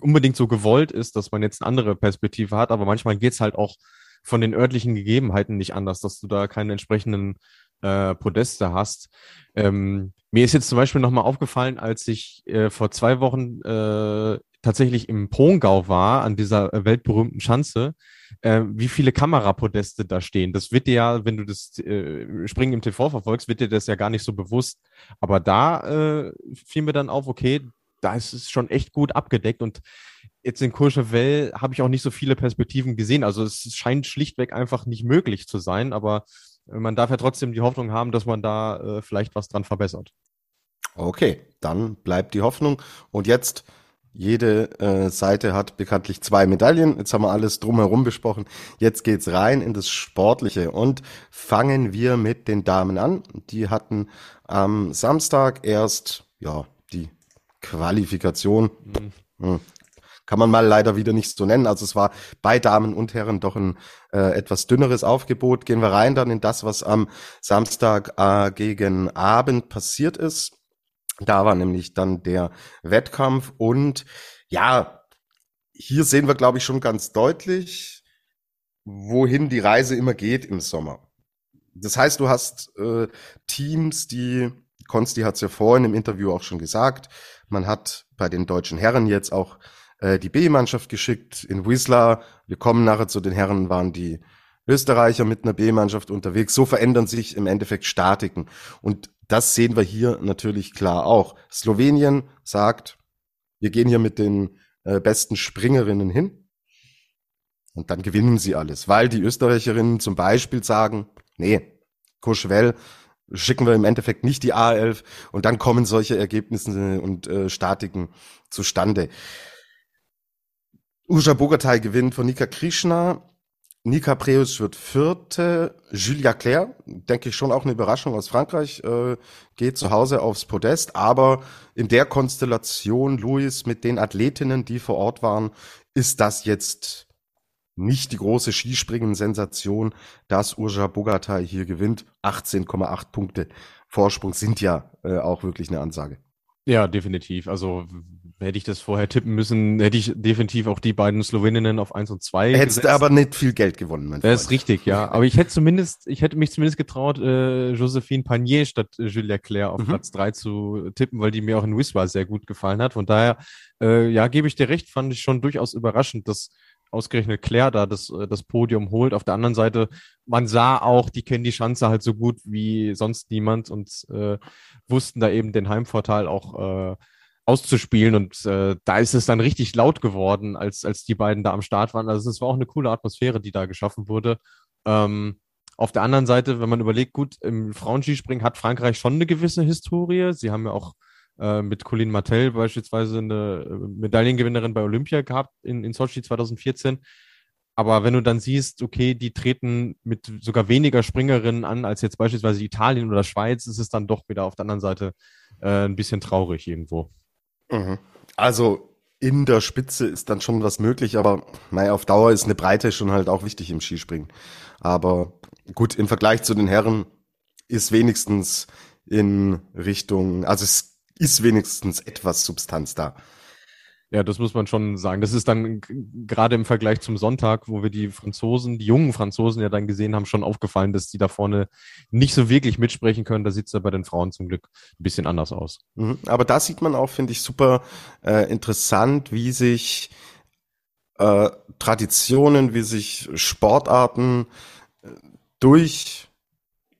unbedingt so gewollt ist, dass man jetzt eine andere Perspektive hat, aber manchmal geht's halt auch von den örtlichen Gegebenheiten nicht anders, dass du da keine entsprechenden äh, Podeste hast. Ähm, mir ist jetzt zum Beispiel nochmal aufgefallen, als ich äh, vor zwei Wochen äh, tatsächlich im Pongau war, an dieser äh, weltberühmten Schanze, äh, wie viele Kamerapodeste da stehen. Das wird dir ja, wenn du das äh, Springen im TV verfolgst, wird dir das ja gar nicht so bewusst. Aber da äh, fiel mir dann auf, okay, da ist es schon echt gut abgedeckt und jetzt in Courchevel habe ich auch nicht so viele Perspektiven gesehen. Also es scheint schlichtweg einfach nicht möglich zu sein, aber man darf ja trotzdem die Hoffnung haben, dass man da äh, vielleicht was dran verbessert. Okay, dann bleibt die Hoffnung. Und jetzt, jede äh, Seite hat bekanntlich zwei Medaillen. Jetzt haben wir alles drumherum besprochen. Jetzt geht's rein in das Sportliche und fangen wir mit den Damen an. Die hatten am Samstag erst, ja, die Qualifikation. Mhm. Hm kann man mal leider wieder nicht so nennen. Also es war bei Damen und Herren doch ein äh, etwas dünneres Aufgebot. Gehen wir rein dann in das, was am Samstag äh, gegen Abend passiert ist. Da war nämlich dann der Wettkampf und ja, hier sehen wir, glaube ich, schon ganz deutlich, wohin die Reise immer geht im Sommer. Das heißt, du hast äh, Teams, die, Konsti hat es ja vorhin im Interview auch schon gesagt, man hat bei den deutschen Herren jetzt auch äh, die B-Mannschaft geschickt in Whistler. Wir kommen nachher zu den Herren, waren die Österreicher mit einer B-Mannschaft unterwegs. So verändern sich im Endeffekt Statiken. Und das sehen wir hier natürlich klar auch. Slowenien sagt, wir gehen hier mit den äh, besten Springerinnen hin. Und dann gewinnen sie alles, weil die Österreicherinnen zum Beispiel sagen, nee, Courchevel schicken wir im Endeffekt nicht die A11 und dann kommen solche Ergebnisse und äh, Statiken zustande. Uja Bogatay gewinnt von Nika Krishna. Nika Preus wird vierte. Julia Claire, denke ich schon auch eine Überraschung aus Frankreich, äh, geht zu Hause aufs Podest. Aber in der Konstellation, Luis, mit den Athletinnen, die vor Ort waren, ist das jetzt nicht die große Skispringen-Sensation, dass Urja Bogatay hier gewinnt. 18,8 Punkte Vorsprung sind ja äh, auch wirklich eine Ansage. Ja, definitiv. Also hätte ich das vorher tippen müssen, hätte ich definitiv auch die beiden Sloweninnen auf 1 und 2 Hättest gesetzt. aber nicht viel Geld gewonnen, mein Das ist richtig, ja. [LAUGHS] Aber ich hätte zumindest, ich hätte mich zumindest getraut, äh, Josephine Panier statt äh, Julia Claire auf mhm. Platz 3 zu tippen, weil die mir auch in Wiswa sehr gut gefallen hat. Von daher, äh, ja, gebe ich dir recht, fand ich schon durchaus überraschend, dass ausgerechnet Claire da das, äh, das Podium holt. Auf der anderen Seite, man sah auch, die kennen die Chance halt so gut wie sonst niemand und äh, wussten da eben den Heimvorteil auch äh, auszuspielen. Und äh, da ist es dann richtig laut geworden, als, als die beiden da am Start waren. Also es war auch eine coole Atmosphäre, die da geschaffen wurde. Ähm, auf der anderen Seite, wenn man überlegt, gut, im Frauenskispringen hat Frankreich schon eine gewisse Historie. Sie haben ja auch äh, mit Colin Martel beispielsweise eine äh, Medaillengewinnerin bei Olympia gehabt in, in Sochi 2014. Aber wenn du dann siehst, okay, die treten mit sogar weniger Springerinnen an als jetzt beispielsweise Italien oder Schweiz, ist es dann doch wieder auf der anderen Seite äh, ein bisschen traurig irgendwo. Mhm. Also in der Spitze ist dann schon was möglich, aber naja, auf Dauer ist eine Breite schon halt auch wichtig im Skispringen. Aber gut, im Vergleich zu den Herren ist wenigstens in Richtung, also es ist wenigstens etwas Substanz da. Ja, das muss man schon sagen. Das ist dann gerade im Vergleich zum Sonntag, wo wir die Franzosen, die jungen Franzosen ja dann gesehen haben, schon aufgefallen, dass die da vorne nicht so wirklich mitsprechen können. Da sieht es ja bei den Frauen zum Glück ein bisschen anders aus. Mhm. Aber da sieht man auch, finde ich, super äh, interessant, wie sich äh, Traditionen, wie sich Sportarten äh, durch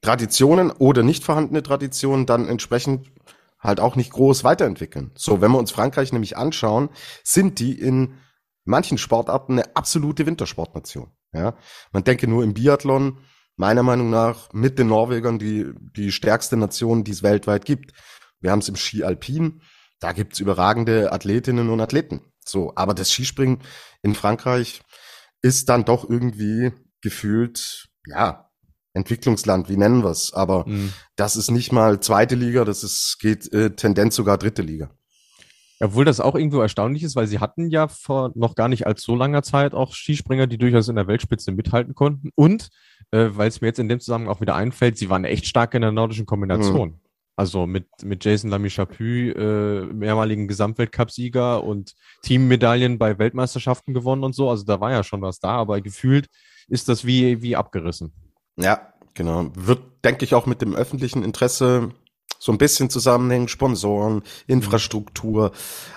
Traditionen oder nicht vorhandene Traditionen dann entsprechend halt auch nicht groß weiterentwickeln. So, wenn wir uns Frankreich nämlich anschauen, sind die in manchen Sportarten eine absolute Wintersportnation. Ja, man denke nur im Biathlon, meiner Meinung nach mit den Norwegern die, die stärkste Nation, die es weltweit gibt. Wir haben es im Ski Alpin, da gibt's überragende Athletinnen und Athleten. So, aber das Skispringen in Frankreich ist dann doch irgendwie gefühlt, ja, Entwicklungsland, wie nennen wir es? Aber mhm. das ist nicht mal zweite Liga, das ist, geht äh, Tendenz sogar dritte Liga. Obwohl das auch irgendwo erstaunlich ist, weil sie hatten ja vor noch gar nicht allzu langer Zeit auch Skispringer, die durchaus in der Weltspitze mithalten konnten. Und äh, weil es mir jetzt in dem Zusammenhang auch wieder einfällt, sie waren echt stark in der nordischen Kombination. Mhm. Also mit, mit Jason Lamy Chaput, äh, mehrmaligen Gesamtweltcupsieger und Teammedaillen bei Weltmeisterschaften gewonnen und so. Also da war ja schon was da, aber gefühlt ist das wie, wie abgerissen. Ja, genau. Wird, denke ich, auch mit dem öffentlichen Interesse so ein bisschen zusammenhängen. Sponsoren, Infrastruktur,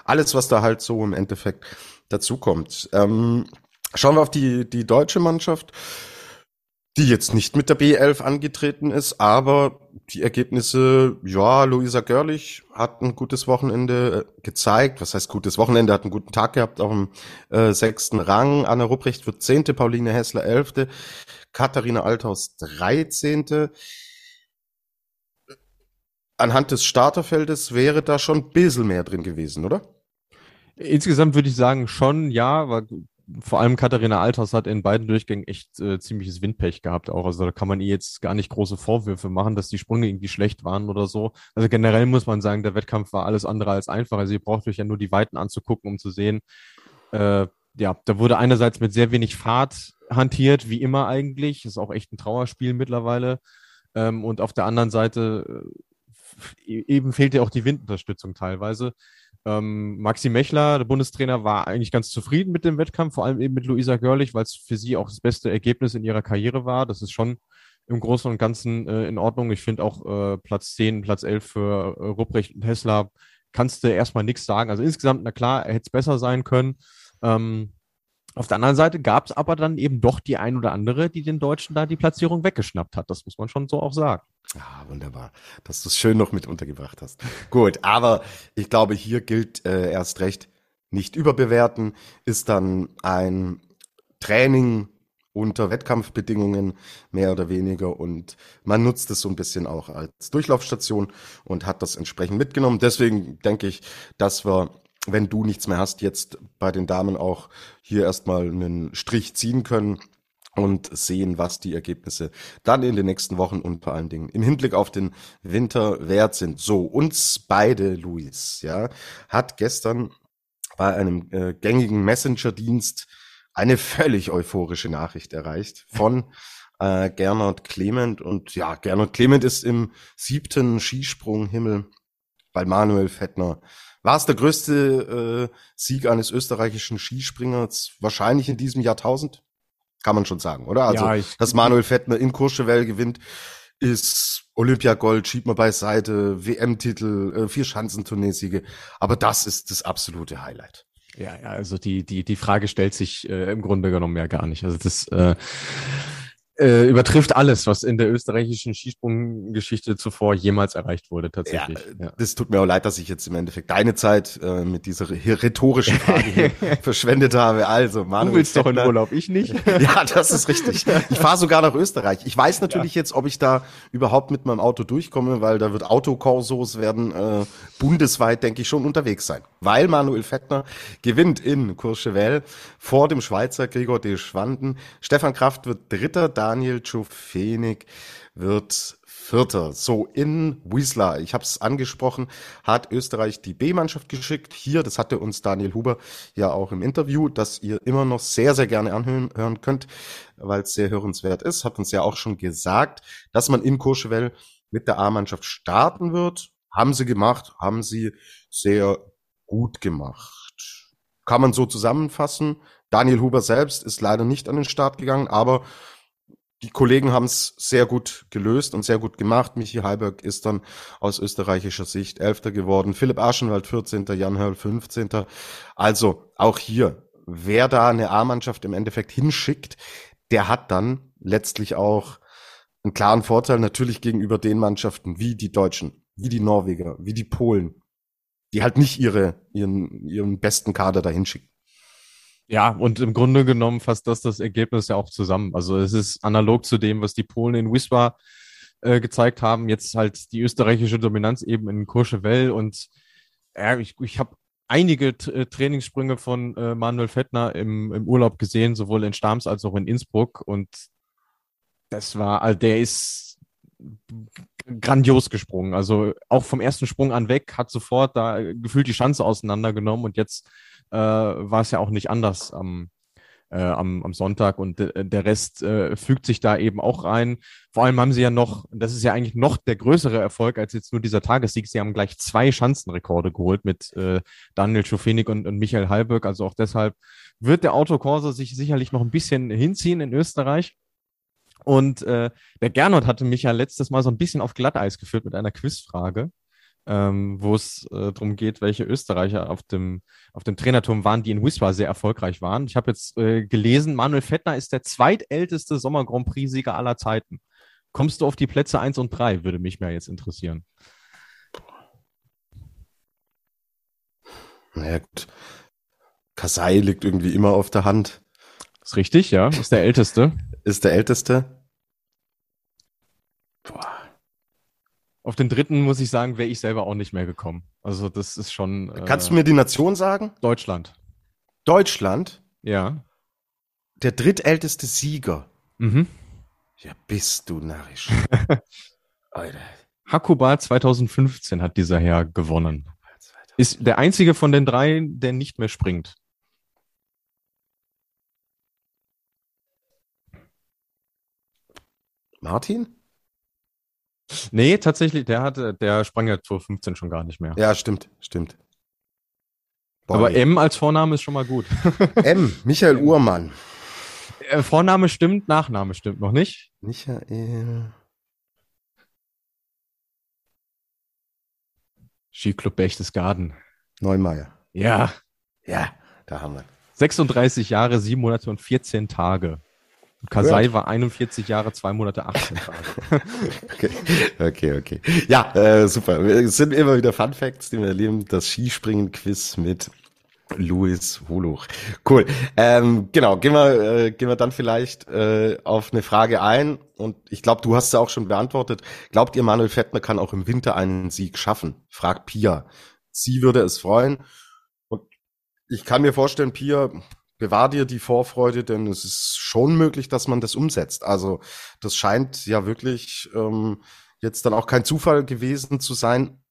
alles, was da halt so im Endeffekt dazukommt. Ähm, schauen wir auf die, die deutsche Mannschaft. Die jetzt nicht mit der B11 angetreten ist, aber die Ergebnisse, ja, Luisa Görlich hat ein gutes Wochenende äh, gezeigt. Was heißt gutes Wochenende? Hat einen guten Tag gehabt, auch im äh, sechsten Rang. Anna Rupprecht wird zehnte, Pauline Hessler elfte, Katharina Althaus dreizehnte. Anhand des Starterfeldes wäre da schon ein bisschen mehr drin gewesen, oder? Insgesamt würde ich sagen schon, ja, weil vor allem Katharina Althaus hat in beiden Durchgängen echt äh, ziemliches Windpech gehabt auch. Also da kann man ihr jetzt gar nicht große Vorwürfe machen, dass die Sprünge irgendwie schlecht waren oder so. Also generell muss man sagen, der Wettkampf war alles andere als einfach. Also ihr braucht euch ja nur die Weiten anzugucken, um zu sehen. Äh, ja, da wurde einerseits mit sehr wenig Fahrt hantiert, wie immer eigentlich. Ist auch echt ein Trauerspiel mittlerweile. Ähm, und auf der anderen Seite äh, e-, eben fehlt ja auch die Windunterstützung teilweise. Ähm, Maxi Mechler, der Bundestrainer, war eigentlich ganz zufrieden mit dem Wettkampf, vor allem eben mit Luisa Görlich, weil es für sie auch das beste Ergebnis in ihrer Karriere war. Das ist schon im Großen und Ganzen äh, in Ordnung. Ich finde auch äh, Platz 10, Platz 11 für äh, Rupprecht und Hessler kannst du erstmal nichts sagen. Also insgesamt, na klar, hätte es besser sein können. Ähm, auf der anderen Seite gab es aber dann eben doch die ein oder andere, die den Deutschen da die Platzierung weggeschnappt hat. Das muss man schon so auch sagen. Ah, wunderbar, dass du es schön noch mit untergebracht hast. Gut, aber ich glaube, hier gilt äh, erst recht, nicht überbewerten, ist dann ein Training unter Wettkampfbedingungen mehr oder weniger und man nutzt es so ein bisschen auch als Durchlaufstation und hat das entsprechend mitgenommen. Deswegen denke ich, dass wir, wenn du nichts mehr hast, jetzt bei den Damen auch hier erstmal einen Strich ziehen können und sehen, was die Ergebnisse dann in den nächsten Wochen und vor allen Dingen im Hinblick auf den Winter wert sind. So, uns beide, Luis, ja, hat gestern bei einem äh, gängigen Messenger-Dienst eine völlig euphorische Nachricht erreicht von äh, Gernot Clement. Und ja, Gernot Clement ist im siebten Skisprunghimmel bei Manuel Fettner. War es der größte äh, Sieg eines österreichischen Skispringers wahrscheinlich in diesem Jahrtausend? Kann man schon sagen, oder? Also, ja, ich, dass Manuel Fettner in Courchevel gewinnt, ist Olympiagold, schiebt man beiseite, WM-Titel, äh, vier Schanzentournee-Siege. Aber das ist das absolute Highlight. Ja, ja, also die, die, die Frage stellt sich äh, im Grunde genommen ja gar nicht. Also das, äh, äh, übertrifft alles, was in der österreichischen Skisprunggeschichte zuvor jemals erreicht wurde, tatsächlich. Ja, ja. Das tut mir auch leid, dass ich jetzt im Endeffekt deine Zeit äh, mit dieser rhetorischen Frage hier [LAUGHS] verschwendet habe. Also, Manuel. Du willst doch in Urlaub, ich nicht. [LAUGHS] ja, das ist richtig. Ich fahre sogar nach Österreich. Ich weiß natürlich ja. jetzt, ob ich da überhaupt mit meinem Auto durchkomme, weil da wird Autokorsos werden äh, bundesweit, denke ich, schon unterwegs sein. Weil Manuel Fettner gewinnt in Courchevel vor dem Schweizer Gregor de Schwanden. Stefan Kraft wird Dritter, da Daniel Czufenik wird Vierter. So, in Wiesla, ich habe es angesprochen, hat Österreich die B-Mannschaft geschickt. Hier, das hatte uns Daniel Huber ja auch im Interview, das ihr immer noch sehr, sehr gerne anhören könnt, weil es sehr hörenswert ist, hat uns ja auch schon gesagt, dass man in Courchevel mit der A-Mannschaft starten wird. Haben sie gemacht, haben sie sehr gut gemacht. Kann man so zusammenfassen. Daniel Huber selbst ist leider nicht an den Start gegangen, aber die Kollegen haben es sehr gut gelöst und sehr gut gemacht. Michi Heiberg ist dann aus österreichischer Sicht Elfter geworden. Philipp Aschenwald 14. Jan Hörl 15. Also auch hier, wer da eine A-Mannschaft im Endeffekt hinschickt, der hat dann letztlich auch einen klaren Vorteil natürlich gegenüber den Mannschaften wie die Deutschen, wie die Norweger, wie die Polen, die halt nicht ihre, ihren, ihren besten Kader dahin schicken. Ja, und im Grunde genommen fasst das das Ergebnis ja auch zusammen. Also es ist analog zu dem, was die Polen in Wisła äh, gezeigt haben. Jetzt halt die österreichische Dominanz eben in Courchevel und ja, ich, ich habe einige äh, Trainingssprünge von äh, Manuel Fettner im, im Urlaub gesehen, sowohl in Stams als auch in Innsbruck und das war, also der ist grandios gesprungen. Also auch vom ersten Sprung an weg hat sofort da gefühlt die Chance auseinandergenommen und jetzt äh, war es ja auch nicht anders am, äh, am, am Sonntag und de, der Rest äh, fügt sich da eben auch rein. Vor allem haben sie ja noch, das ist ja eigentlich noch der größere Erfolg als jetzt nur dieser Tagessieg. Sie haben gleich zwei Schanzenrekorde geholt mit äh, Daniel Schofenig und, und Michael Halberg. Also auch deshalb wird der Autokorso sich sicherlich noch ein bisschen hinziehen in Österreich. Und äh, der Gernot hatte mich ja letztes Mal so ein bisschen auf Glatteis geführt mit einer Quizfrage. ähm, wo es äh, darum geht, welche Österreicher auf dem, auf dem Trainerturm waren, die in Wiswa sehr erfolgreich waren. Ich habe jetzt äh, gelesen, Manuel Fettner ist der zweitälteste Sommer Grand Prix-Sieger aller Zeiten. Kommst du auf die Plätze 1 und 3, würde mich mehr jetzt interessieren. Naja, gut. Kasai liegt irgendwie immer auf der Hand. Ist richtig, ja. Ist der älteste. Ist der älteste. Boah. Auf den dritten muss ich sagen, wäre ich selber auch nicht mehr gekommen. Also das ist schon. Äh, Kannst du mir die Nation sagen? Deutschland. Deutschland? Ja. Der drittälteste Sieger. Mhm. Ja, bist du narrisch. [LAUGHS] Alter. Hakuba 2015 hat dieser Herr gewonnen. Ist der einzige von den drei, der nicht mehr springt. Martin? Nee, tatsächlich, der hatte, der sprang ja 2015 schon gar nicht mehr. Ja, stimmt, stimmt. Boah, Aber M als Vorname ist schon mal gut. [LAUGHS] M, Michael Uhrmann. Äh, Vorname stimmt, Nachname stimmt noch nicht. Michael. Skiclub Berchtesgaden. Neumeier. Ja. Ja, da haben wir. 36 Jahre, 7 Monate und 14 Tage. Kasai ja. war 41 Jahre, 2 Monate, 18 Tage. [LAUGHS] okay, okay, okay. Ja, äh, super. Es sind immer wieder Fun Facts, die wir erleben. Das Skispringen-Quiz mit Louis Holuch. Cool. Ähm, genau, gehen wir, äh, gehen wir dann vielleicht äh, auf eine Frage ein. Und ich glaube, du hast sie auch schon beantwortet. Glaubt ihr, Manuel Fettner kann auch im Winter einen Sieg schaffen? Fragt Pia. Sie würde es freuen. Und ich kann mir vorstellen, Pia, bewahr dir die Vorfreude, denn es ist schon möglich, dass man das umsetzt. Also das scheint ja wirklich ähm, jetzt dann auch kein Zufall gewesen zu sein.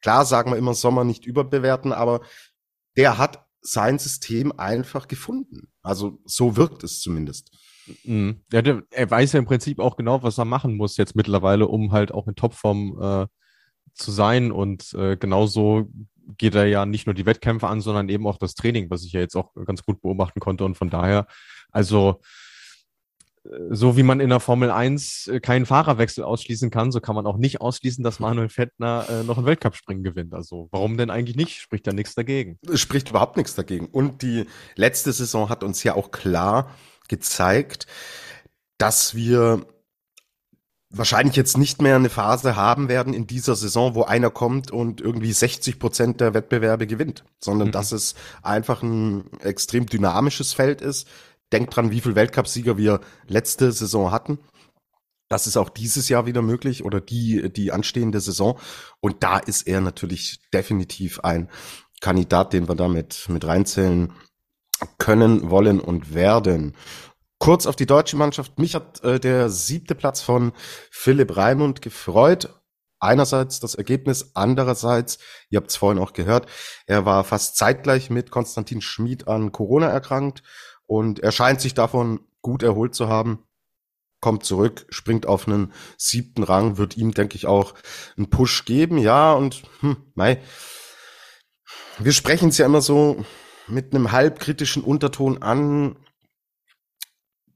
Klar sagen wir immer Sommer nicht überbewerten, aber der hat sein System einfach gefunden. Also so wirkt es zumindest. Mhm. Ja, der, er weiß ja im Prinzip auch genau, was er machen muss jetzt mittlerweile, um halt auch in Topform äh, zu sein. Und äh, genauso geht er ja nicht nur die Wettkämpfe an, sondern eben auch das Training, was ich ja jetzt auch ganz gut beobachten konnte. Und von daher, also so wie man in der Formel 1 äh, keinen Fahrerwechsel ausschließen kann, so kann man auch nicht ausschließen, dass Manuel Fettner äh, noch ein Weltcup-Springen gewinnt. Also warum denn eigentlich nicht? Spricht da nichts dagegen. Es spricht überhaupt nichts dagegen. Und die letzte Saison hat uns ja auch klar gezeigt, dass wir wahrscheinlich jetzt nicht mehr eine Phase haben werden in dieser Saison, wo einer kommt und irgendwie 60 Prozent der Wettbewerbe gewinnt, sondern mhm. dass es einfach ein extrem dynamisches Feld ist, Denkt dran, wie viel Weltcupsieger wir letzte Saison hatten. Das ist auch dieses Jahr wieder möglich oder die, die anstehende Saison. Und da ist er natürlich definitiv ein Kandidat, den wir damit mit reinzählen können, wollen und werden. Kurz auf die deutsche Mannschaft. Mich hat äh, der siebte Platz von Philipp Raimund gefreut. Einerseits das Ergebnis, andererseits, ihr habt es vorhin auch gehört, er war fast zeitgleich mit Konstantin Schmid an Corona erkrankt und er scheint sich davon gut erholt zu haben. Kommt zurück, springt auf einen siebten Rang, wird ihm, denke ich, auch einen Push geben. Ja, und hm, mei, wir sprechen es ja immer so mit einem halbkritischen Unterton an,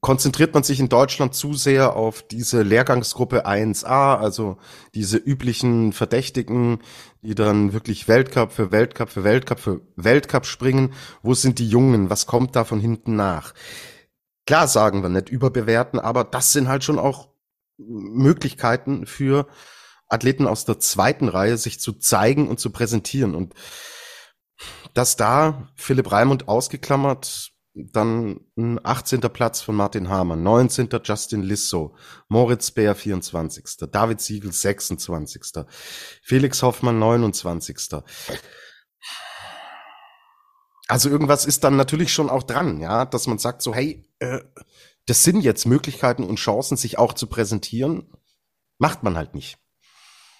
konzentriert man sich in Deutschland zu sehr auf diese Lehrgangsgruppe 1a, also diese üblichen Verdächtigen, die dann wirklich Weltcup für Weltcup für Weltcup für Weltcup springen. Wo sind die Jungen? Was kommt da von hinten nach? Klar sagen wir nicht überbewerten, aber das sind halt schon auch Möglichkeiten für Athleten aus der zweiten Reihe, sich zu zeigen und zu präsentieren. Und dass da Philipp Raimund ausgeklammert dann ein 18. Platz von Martin Hamann, 19. Justin Lissow, Moritz Bär 24. David Siegel 26. Felix Hoffmann 29. Also irgendwas ist dann natürlich schon auch dran, ja, dass man sagt so, hey, äh, das sind jetzt Möglichkeiten und Chancen, sich auch zu präsentieren. Macht man halt nicht.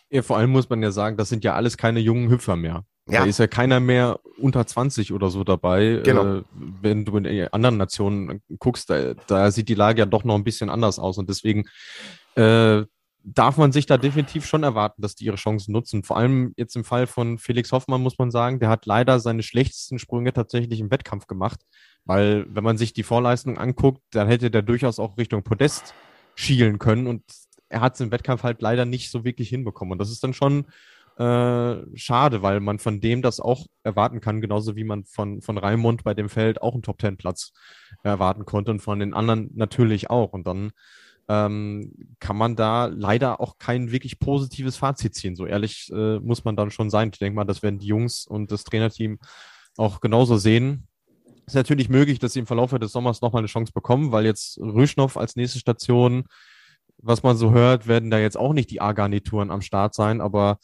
Ja, vor allem muss man ja sagen, das sind ja alles keine jungen Hüpfer mehr. Ja. Da ist ja keiner mehr unter 20 oder so dabei. Genau. Äh, wenn du in anderen Nationen guckst, da, da, sieht die Lage ja doch noch ein bisschen anders aus. Und deswegen äh, darf man sich da definitiv schon erwarten, dass die ihre Chancen nutzen. Vor allem jetzt im Fall von Felix Hoffmann muss man sagen, der hat leider seine schlechtesten Sprünge tatsächlich im Wettkampf gemacht. Weil, wenn man sich die Vorleistung anguckt, dann hätte der durchaus auch Richtung Podest schielen können. Und er hat es im Wettkampf halt leider nicht so wirklich hinbekommen. Und das ist dann schon äh, schade, weil man von dem das auch erwarten kann, genauso wie man von, von Raimund bei dem Feld auch einen Top-10-Platz erwarten konnte und von den anderen natürlich auch. Und dann ähm, kann man da leider auch kein wirklich positives Fazit ziehen. So ehrlich äh, muss man dann schon sein. Ich denke mal, das werden die Jungs und das Trainerteam auch genauso sehen. Ist natürlich möglich, dass sie im Verlauf des Sommers nochmal eine Chance bekommen, weil jetzt Rüschnow als nächste Station, was man so hört, werden da jetzt auch nicht die A-Garnituren am Start sein, aber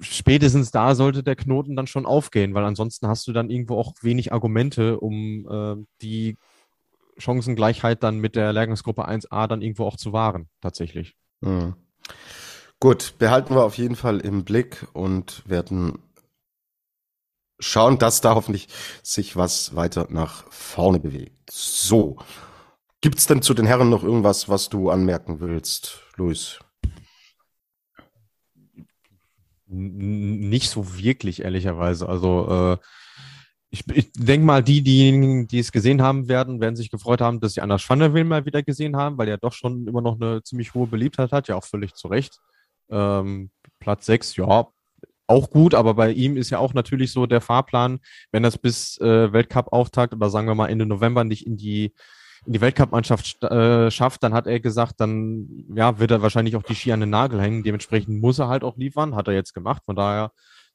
spätestens da sollte der Knoten dann schon aufgehen, weil ansonsten hast du dann irgendwo auch wenig Argumente, um äh, die Chancengleichheit dann mit der Lehrgangsgruppe 1a dann irgendwo auch zu wahren, tatsächlich. Mhm. Gut, behalten wir auf jeden Fall im Blick und werden schauen, dass da hoffentlich sich was weiter nach vorne bewegt. So. Gibt's denn zu den Herren noch irgendwas, was du anmerken willst, Luis? Nicht so wirklich, ehrlicherweise. Also äh, ich, ich denke mal, die, diejenigen, die es gesehen haben werden, werden sich gefreut haben, dass sie Anna Schwanderwill mal wieder gesehen haben, weil er doch schon immer noch eine ziemlich hohe Beliebtheit hat, ja auch völlig zu Recht. Ähm, Platz 6, ja, auch gut, aber bei ihm ist ja auch natürlich so der Fahrplan, wenn das bis äh, Weltcup-Auftakt oder sagen wir mal Ende November nicht in die in die Weltcup-Mannschaft äh, schafft, dann hat er gesagt, dann ja, wird er wahrscheinlich auch die Ski an den Nagel hängen. Dementsprechend muss er halt auch liefern, hat er jetzt gemacht. Von daher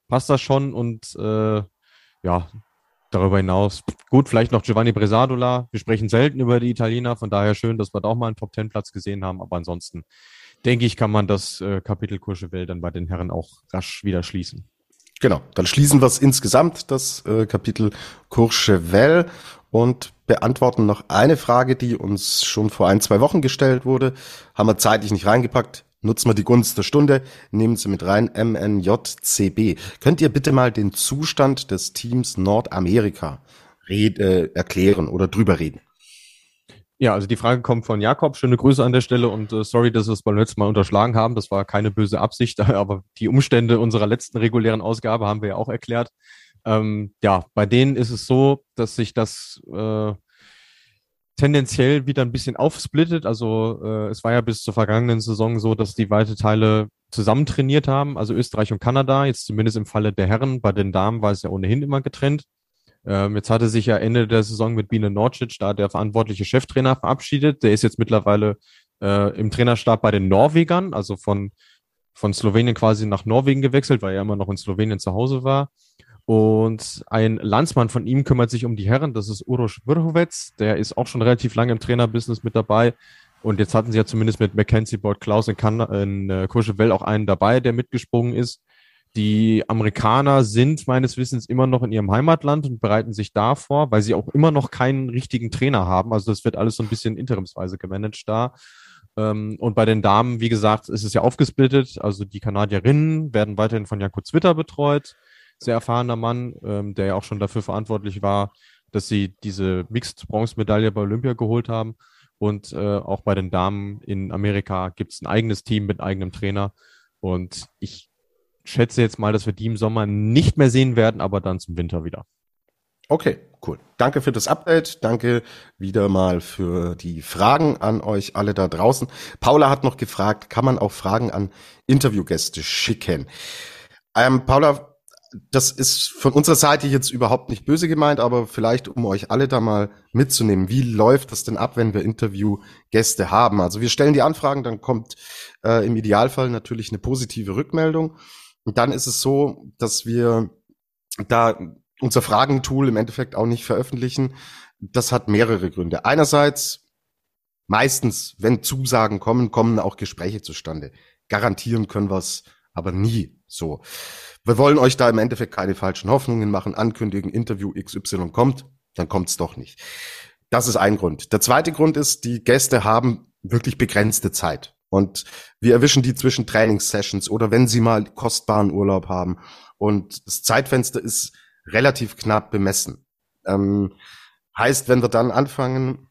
passt das schon und äh, ja, darüber hinaus gut, vielleicht noch Giovanni Bresadola. Wir sprechen selten über die Italiener, von daher schön, dass wir da auch mal einen Top-10-Platz gesehen haben, aber ansonsten denke ich, kann man das äh, Kapitel Courchevel dann bei den Herren auch rasch wieder schließen. Genau, dann schließen wir es insgesamt, das äh, Kapitel Courchevel und beantworten noch eine Frage, die uns schon vor ein, zwei Wochen gestellt wurde. Haben wir zeitlich nicht reingepackt. Nutzen wir die Gunst der Stunde, nehmen Sie mit rein, MNJCB. Könnt ihr bitte mal den Zustand des Teams Nordamerika red, äh, erklären oder drüber reden? Ja, also die Frage kommt von Jakob. Schöne Grüße an der Stelle und äh, sorry, dass wir es beim letzten Mal unterschlagen haben. Das war keine böse Absicht, [LAUGHS] aber die Umstände unserer letzten regulären Ausgabe haben wir ja auch erklärt. Ähm, ja, bei denen ist es so, dass sich das äh, tendenziell wieder ein bisschen aufsplittet. Also äh, es war ja bis zur vergangenen Saison so, dass die weite Teile zusammen trainiert haben, also Österreich und Kanada, jetzt zumindest im Falle der Herren. Bei den Damen war es ja ohnehin immer getrennt. Ähm, jetzt hatte sich ja Ende der Saison mit Biene Norcic da der verantwortliche Cheftrainer verabschiedet. Der ist jetzt mittlerweile äh, im Trainerstab bei den Norwegern, also von, von Slowenien quasi nach Norwegen gewechselt, weil er immer noch in Slowenien zu Hause war. Und ein Landsmann von ihm kümmert sich um die Herren, das ist Uroš Vrhovec, der ist auch schon relativ lange im Trainerbusiness mit dabei. Und jetzt hatten sie ja zumindest mit Mackenzie Boyd Klaus in, kan in äh, Courchevel auch einen dabei, der mitgesprungen ist. Die Amerikaner sind meines Wissens immer noch in ihrem Heimatland und bereiten sich da vor, weil sie auch immer noch keinen richtigen Trainer haben. Also das wird alles so ein bisschen interimsweise gemanagt da. Ähm, und bei den Damen, wie gesagt, ist es ja aufgesplittet. Also die Kanadierinnen werden weiterhin von Jakob Zwitter betreut sehr erfahrener Mann, ähm, der ja auch schon dafür verantwortlich war, dass sie diese Mixed-Bronze-Medaille bei Olympia geholt haben. Und äh, auch bei den Damen in Amerika gibt es ein eigenes Team mit eigenem Trainer. Und ich schätze jetzt mal, dass wir die im Sommer nicht mehr sehen werden, aber dann zum Winter wieder. Okay, cool. Danke für das Update. Danke wieder mal für die Fragen an euch alle da draußen. Paula hat noch gefragt, kann man auch Fragen an Interviewgäste schicken? Ähm, Paula, das ist von unserer Seite jetzt überhaupt nicht böse gemeint, aber vielleicht um euch alle da mal mitzunehmen. Wie läuft das denn ab, wenn wir Interviewgäste haben? Also wir stellen die Anfragen, dann kommt äh, im Idealfall natürlich eine positive Rückmeldung. Und dann ist es so, dass wir da unser Fragentool im Endeffekt auch nicht veröffentlichen. Das hat mehrere Gründe. Einerseits, meistens, wenn Zusagen kommen, kommen auch Gespräche zustande. Garantieren können wir es aber nie so. Wir wollen euch da im Endeffekt keine falschen Hoffnungen machen, ankündigen, Interview XY kommt, dann kommt's doch nicht. Das ist ein Grund. Der zweite Grund ist, die Gäste haben wirklich begrenzte Zeit. Und wir erwischen die zwischen Trainingssessions oder wenn sie mal kostbaren Urlaub haben. Und das Zeitfenster ist relativ knapp bemessen. Ähm, heißt, wenn wir dann anfangen,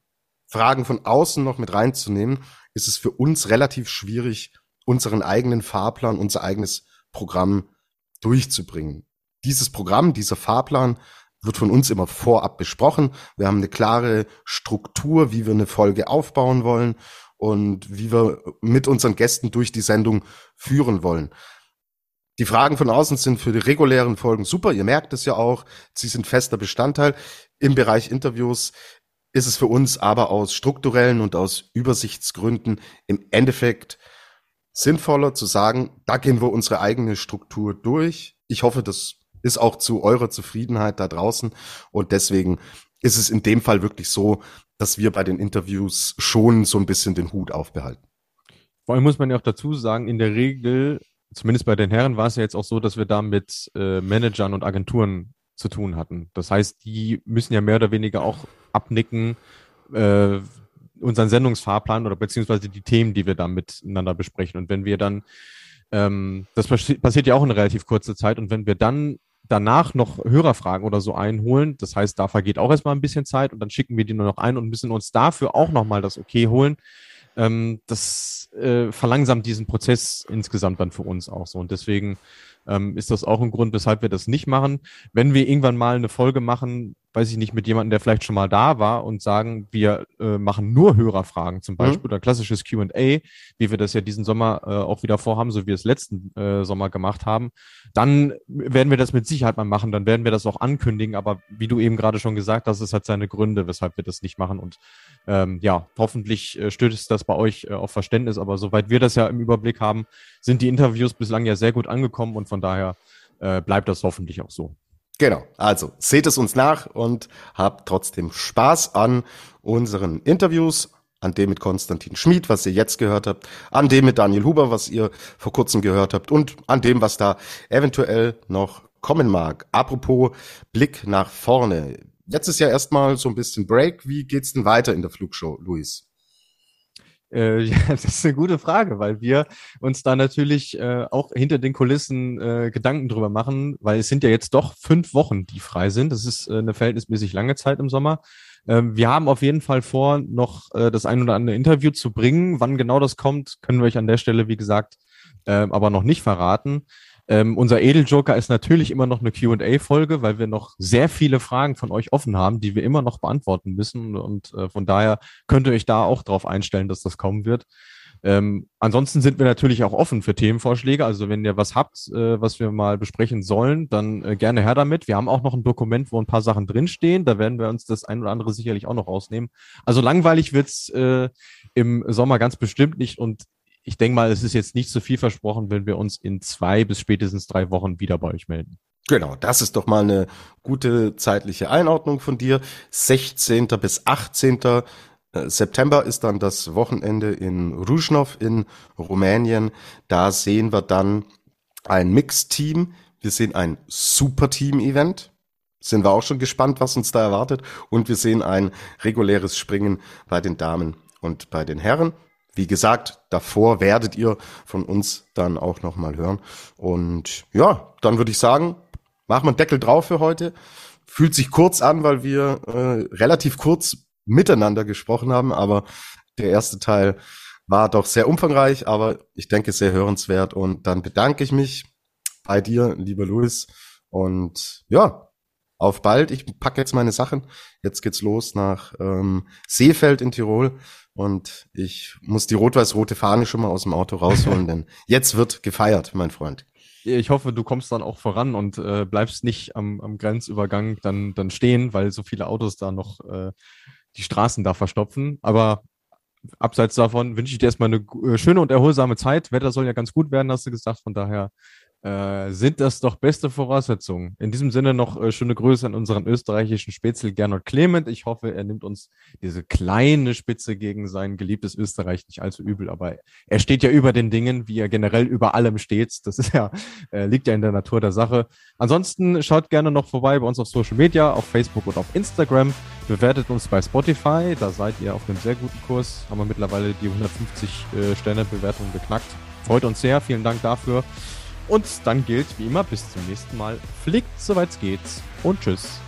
Fragen von außen noch mit reinzunehmen, ist es für uns relativ schwierig, unseren eigenen Fahrplan, unser eigenes Programm durchzubringen. Dieses Programm, dieser Fahrplan wird von uns immer vorab besprochen. Wir haben eine klare Struktur, wie wir eine Folge aufbauen wollen und wie wir mit unseren Gästen durch die Sendung führen wollen. Die Fragen von außen sind für die regulären Folgen super. Ihr merkt es ja auch. Sie sind fester Bestandteil. Im Bereich Interviews ist es für uns aber aus strukturellen und aus Übersichtsgründen im Endeffekt sinnvoller zu sagen, da gehen wir unsere eigene Struktur durch. Ich hoffe, das ist auch zu eurer Zufriedenheit da draußen. Und deswegen ist es in dem Fall wirklich so, dass wir bei den Interviews schon so ein bisschen den Hut aufbehalten. Vor allem muss man ja auch dazu sagen, in der Regel, zumindest bei den Herren, war es ja jetzt auch so, dass wir da mit äh, Managern und Agenturen zu tun hatten. Das heißt, die müssen ja mehr oder weniger auch abnicken, äh, unseren Sendungsfahrplan oder beziehungsweise die Themen, die wir da miteinander besprechen. Und wenn wir dann, ähm, das passiert ja auch in relativ kurzer Zeit, und wenn wir dann danach noch Hörerfragen oder so einholen, das heißt, da vergeht auch erstmal ein bisschen Zeit und dann schicken wir die nur noch ein und müssen uns dafür auch nochmal das Okay holen. Ähm, das äh, verlangsamt diesen Prozess insgesamt dann für uns auch so. Und deswegen ähm, ist das auch ein Grund, weshalb wir das nicht machen. Wenn wir irgendwann mal eine Folge machen, weiß ich nicht, mit jemandem, der vielleicht schon mal da war und sagen, wir äh, machen nur Hörerfragen zum mhm. Beispiel mhm. oder klassisches Q&A, wie wir das ja diesen Sommer äh, auch wieder vorhaben, so wie wir es letzten äh, Sommer gemacht haben, dann werden wir das mit Sicherheit mal machen, dann werden wir das auch ankündigen, aber wie du eben gerade schon gesagt hast, es hat seine Gründe, weshalb wir das nicht machen und ähm, ja, hoffentlich äh, stößt das bei euch äh, auf Verständnis, aber soweit wir das ja im Überblick haben, sind die Interviews bislang ja sehr gut angekommen und von daher äh, bleibt das hoffentlich auch so. Genau, also seht es uns nach und habt trotzdem Spaß an unseren Interviews, an dem mit Konstantin Schmid, was ihr jetzt gehört habt, an dem mit Daniel Huber, was ihr vor kurzem gehört habt und an dem, was da eventuell noch kommen mag. Apropos Blick nach vorne. Jetzt ist ja erstmal so ein bisschen Break. Wie geht's denn weiter in der Flugshow, Luis? Äh, [LAUGHS] ja, das ist eine gute Frage, weil wir uns da natürlich äh, auch hinter den Kulissen äh, Gedanken drüber machen, weil es sind ja jetzt doch fünf Wochen, die frei sind. Das ist äh, eine verhältnismäßig lange Zeit im Sommer. Ähm, wir haben auf jeden Fall vor, noch äh, das ein oder andere Interview zu bringen. Wann genau das kommt, können wir euch an der Stelle, wie gesagt, äh, aber noch nicht verraten. Ähm, unser Edeljoker ist natürlich immer noch eine QA-Folge, weil wir noch sehr viele Fragen von euch offen haben, die wir immer noch beantworten müssen. Und äh, von daher könnt ihr euch da auch drauf einstellen, dass das kommen wird. Ähm, ansonsten sind wir natürlich auch offen für Themenvorschläge. Also wenn ihr was habt, äh, was wir mal besprechen sollen, dann äh, gerne her damit. Wir haben auch noch ein Dokument, wo ein paar Sachen drinstehen. Da werden wir uns das ein oder andere sicherlich auch noch rausnehmen. Also langweilig wird's äh, im Sommer ganz bestimmt nicht. Und ich denke mal, es ist jetzt nicht zu viel versprochen, wenn wir uns in zwei bis spätestens drei Wochen wieder bei euch melden. Genau, das ist doch mal eine gute zeitliche Einordnung von dir. 16. bis 18. Äh, September ist dann das Wochenende in Ruzhnov in Rumänien. Da sehen wir dann ein Mixteam. Wir sehen ein Superteam-Event. Sind wir auch schon gespannt, was uns da erwartet. Und wir sehen ein reguläres Springen bei den Damen und bei den Herren. Wie gesagt, davor werdet ihr von uns dann auch nochmal hören. Und ja, dann würde ich sagen, machen wir einen Deckel drauf für heute. Fühlt sich kurz an, weil wir äh, relativ kurz miteinander gesprochen haben, aber der erste Teil war doch sehr umfangreich, aber ich denke sehr hörenswert. Und dann bedanke ich mich bei dir, lieber Luis. Und ja, auf bald. Ich packe jetzt meine Sachen. Jetzt geht's los nach ähm, Seefeld in Tirol. Und ich muss die rot-weiß-rote Fahne schon mal aus dem Auto rausholen, denn [LAUGHS] jetzt wird gefeiert, mein Freund. Ich hoffe, du kommst dann auch voran und äh, bleibst nicht am, am Grenzübergang dann, dann stehen, weil so viele Autos da noch äh, die Straßen da verstopfen. Aber abseits davon wünsche ich dir erstmal eine äh, schöne und erholsame Zeit. Wetter soll ja ganz gut werden, hast du gesagt. Von daher äh, sind das doch beste Voraussetzungen. In diesem Sinne noch äh, schöne Grüße an unseren österreichischen Spätzle Gernot Clement. Ich hoffe, er nimmt uns diese kleine Spitze gegen sein geliebtes Österreich nicht allzu übel, aber er steht ja über den Dingen, wie er generell über allem steht. Das ist ja, äh, liegt ja in der Natur der Sache. Ansonsten schaut gerne noch vorbei bei uns auf Social Media, auf Facebook und auf Instagram. Bewertet uns bei Spotify, da seid ihr auf einem sehr guten Kurs. Haben wir mittlerweile die 150 äh, Sterne Bewertung geknackt. Freut uns sehr, vielen Dank dafür. Und dann gilt wie immer bis zum nächsten Mal. Fliegt, soweit's geht's und tschüss.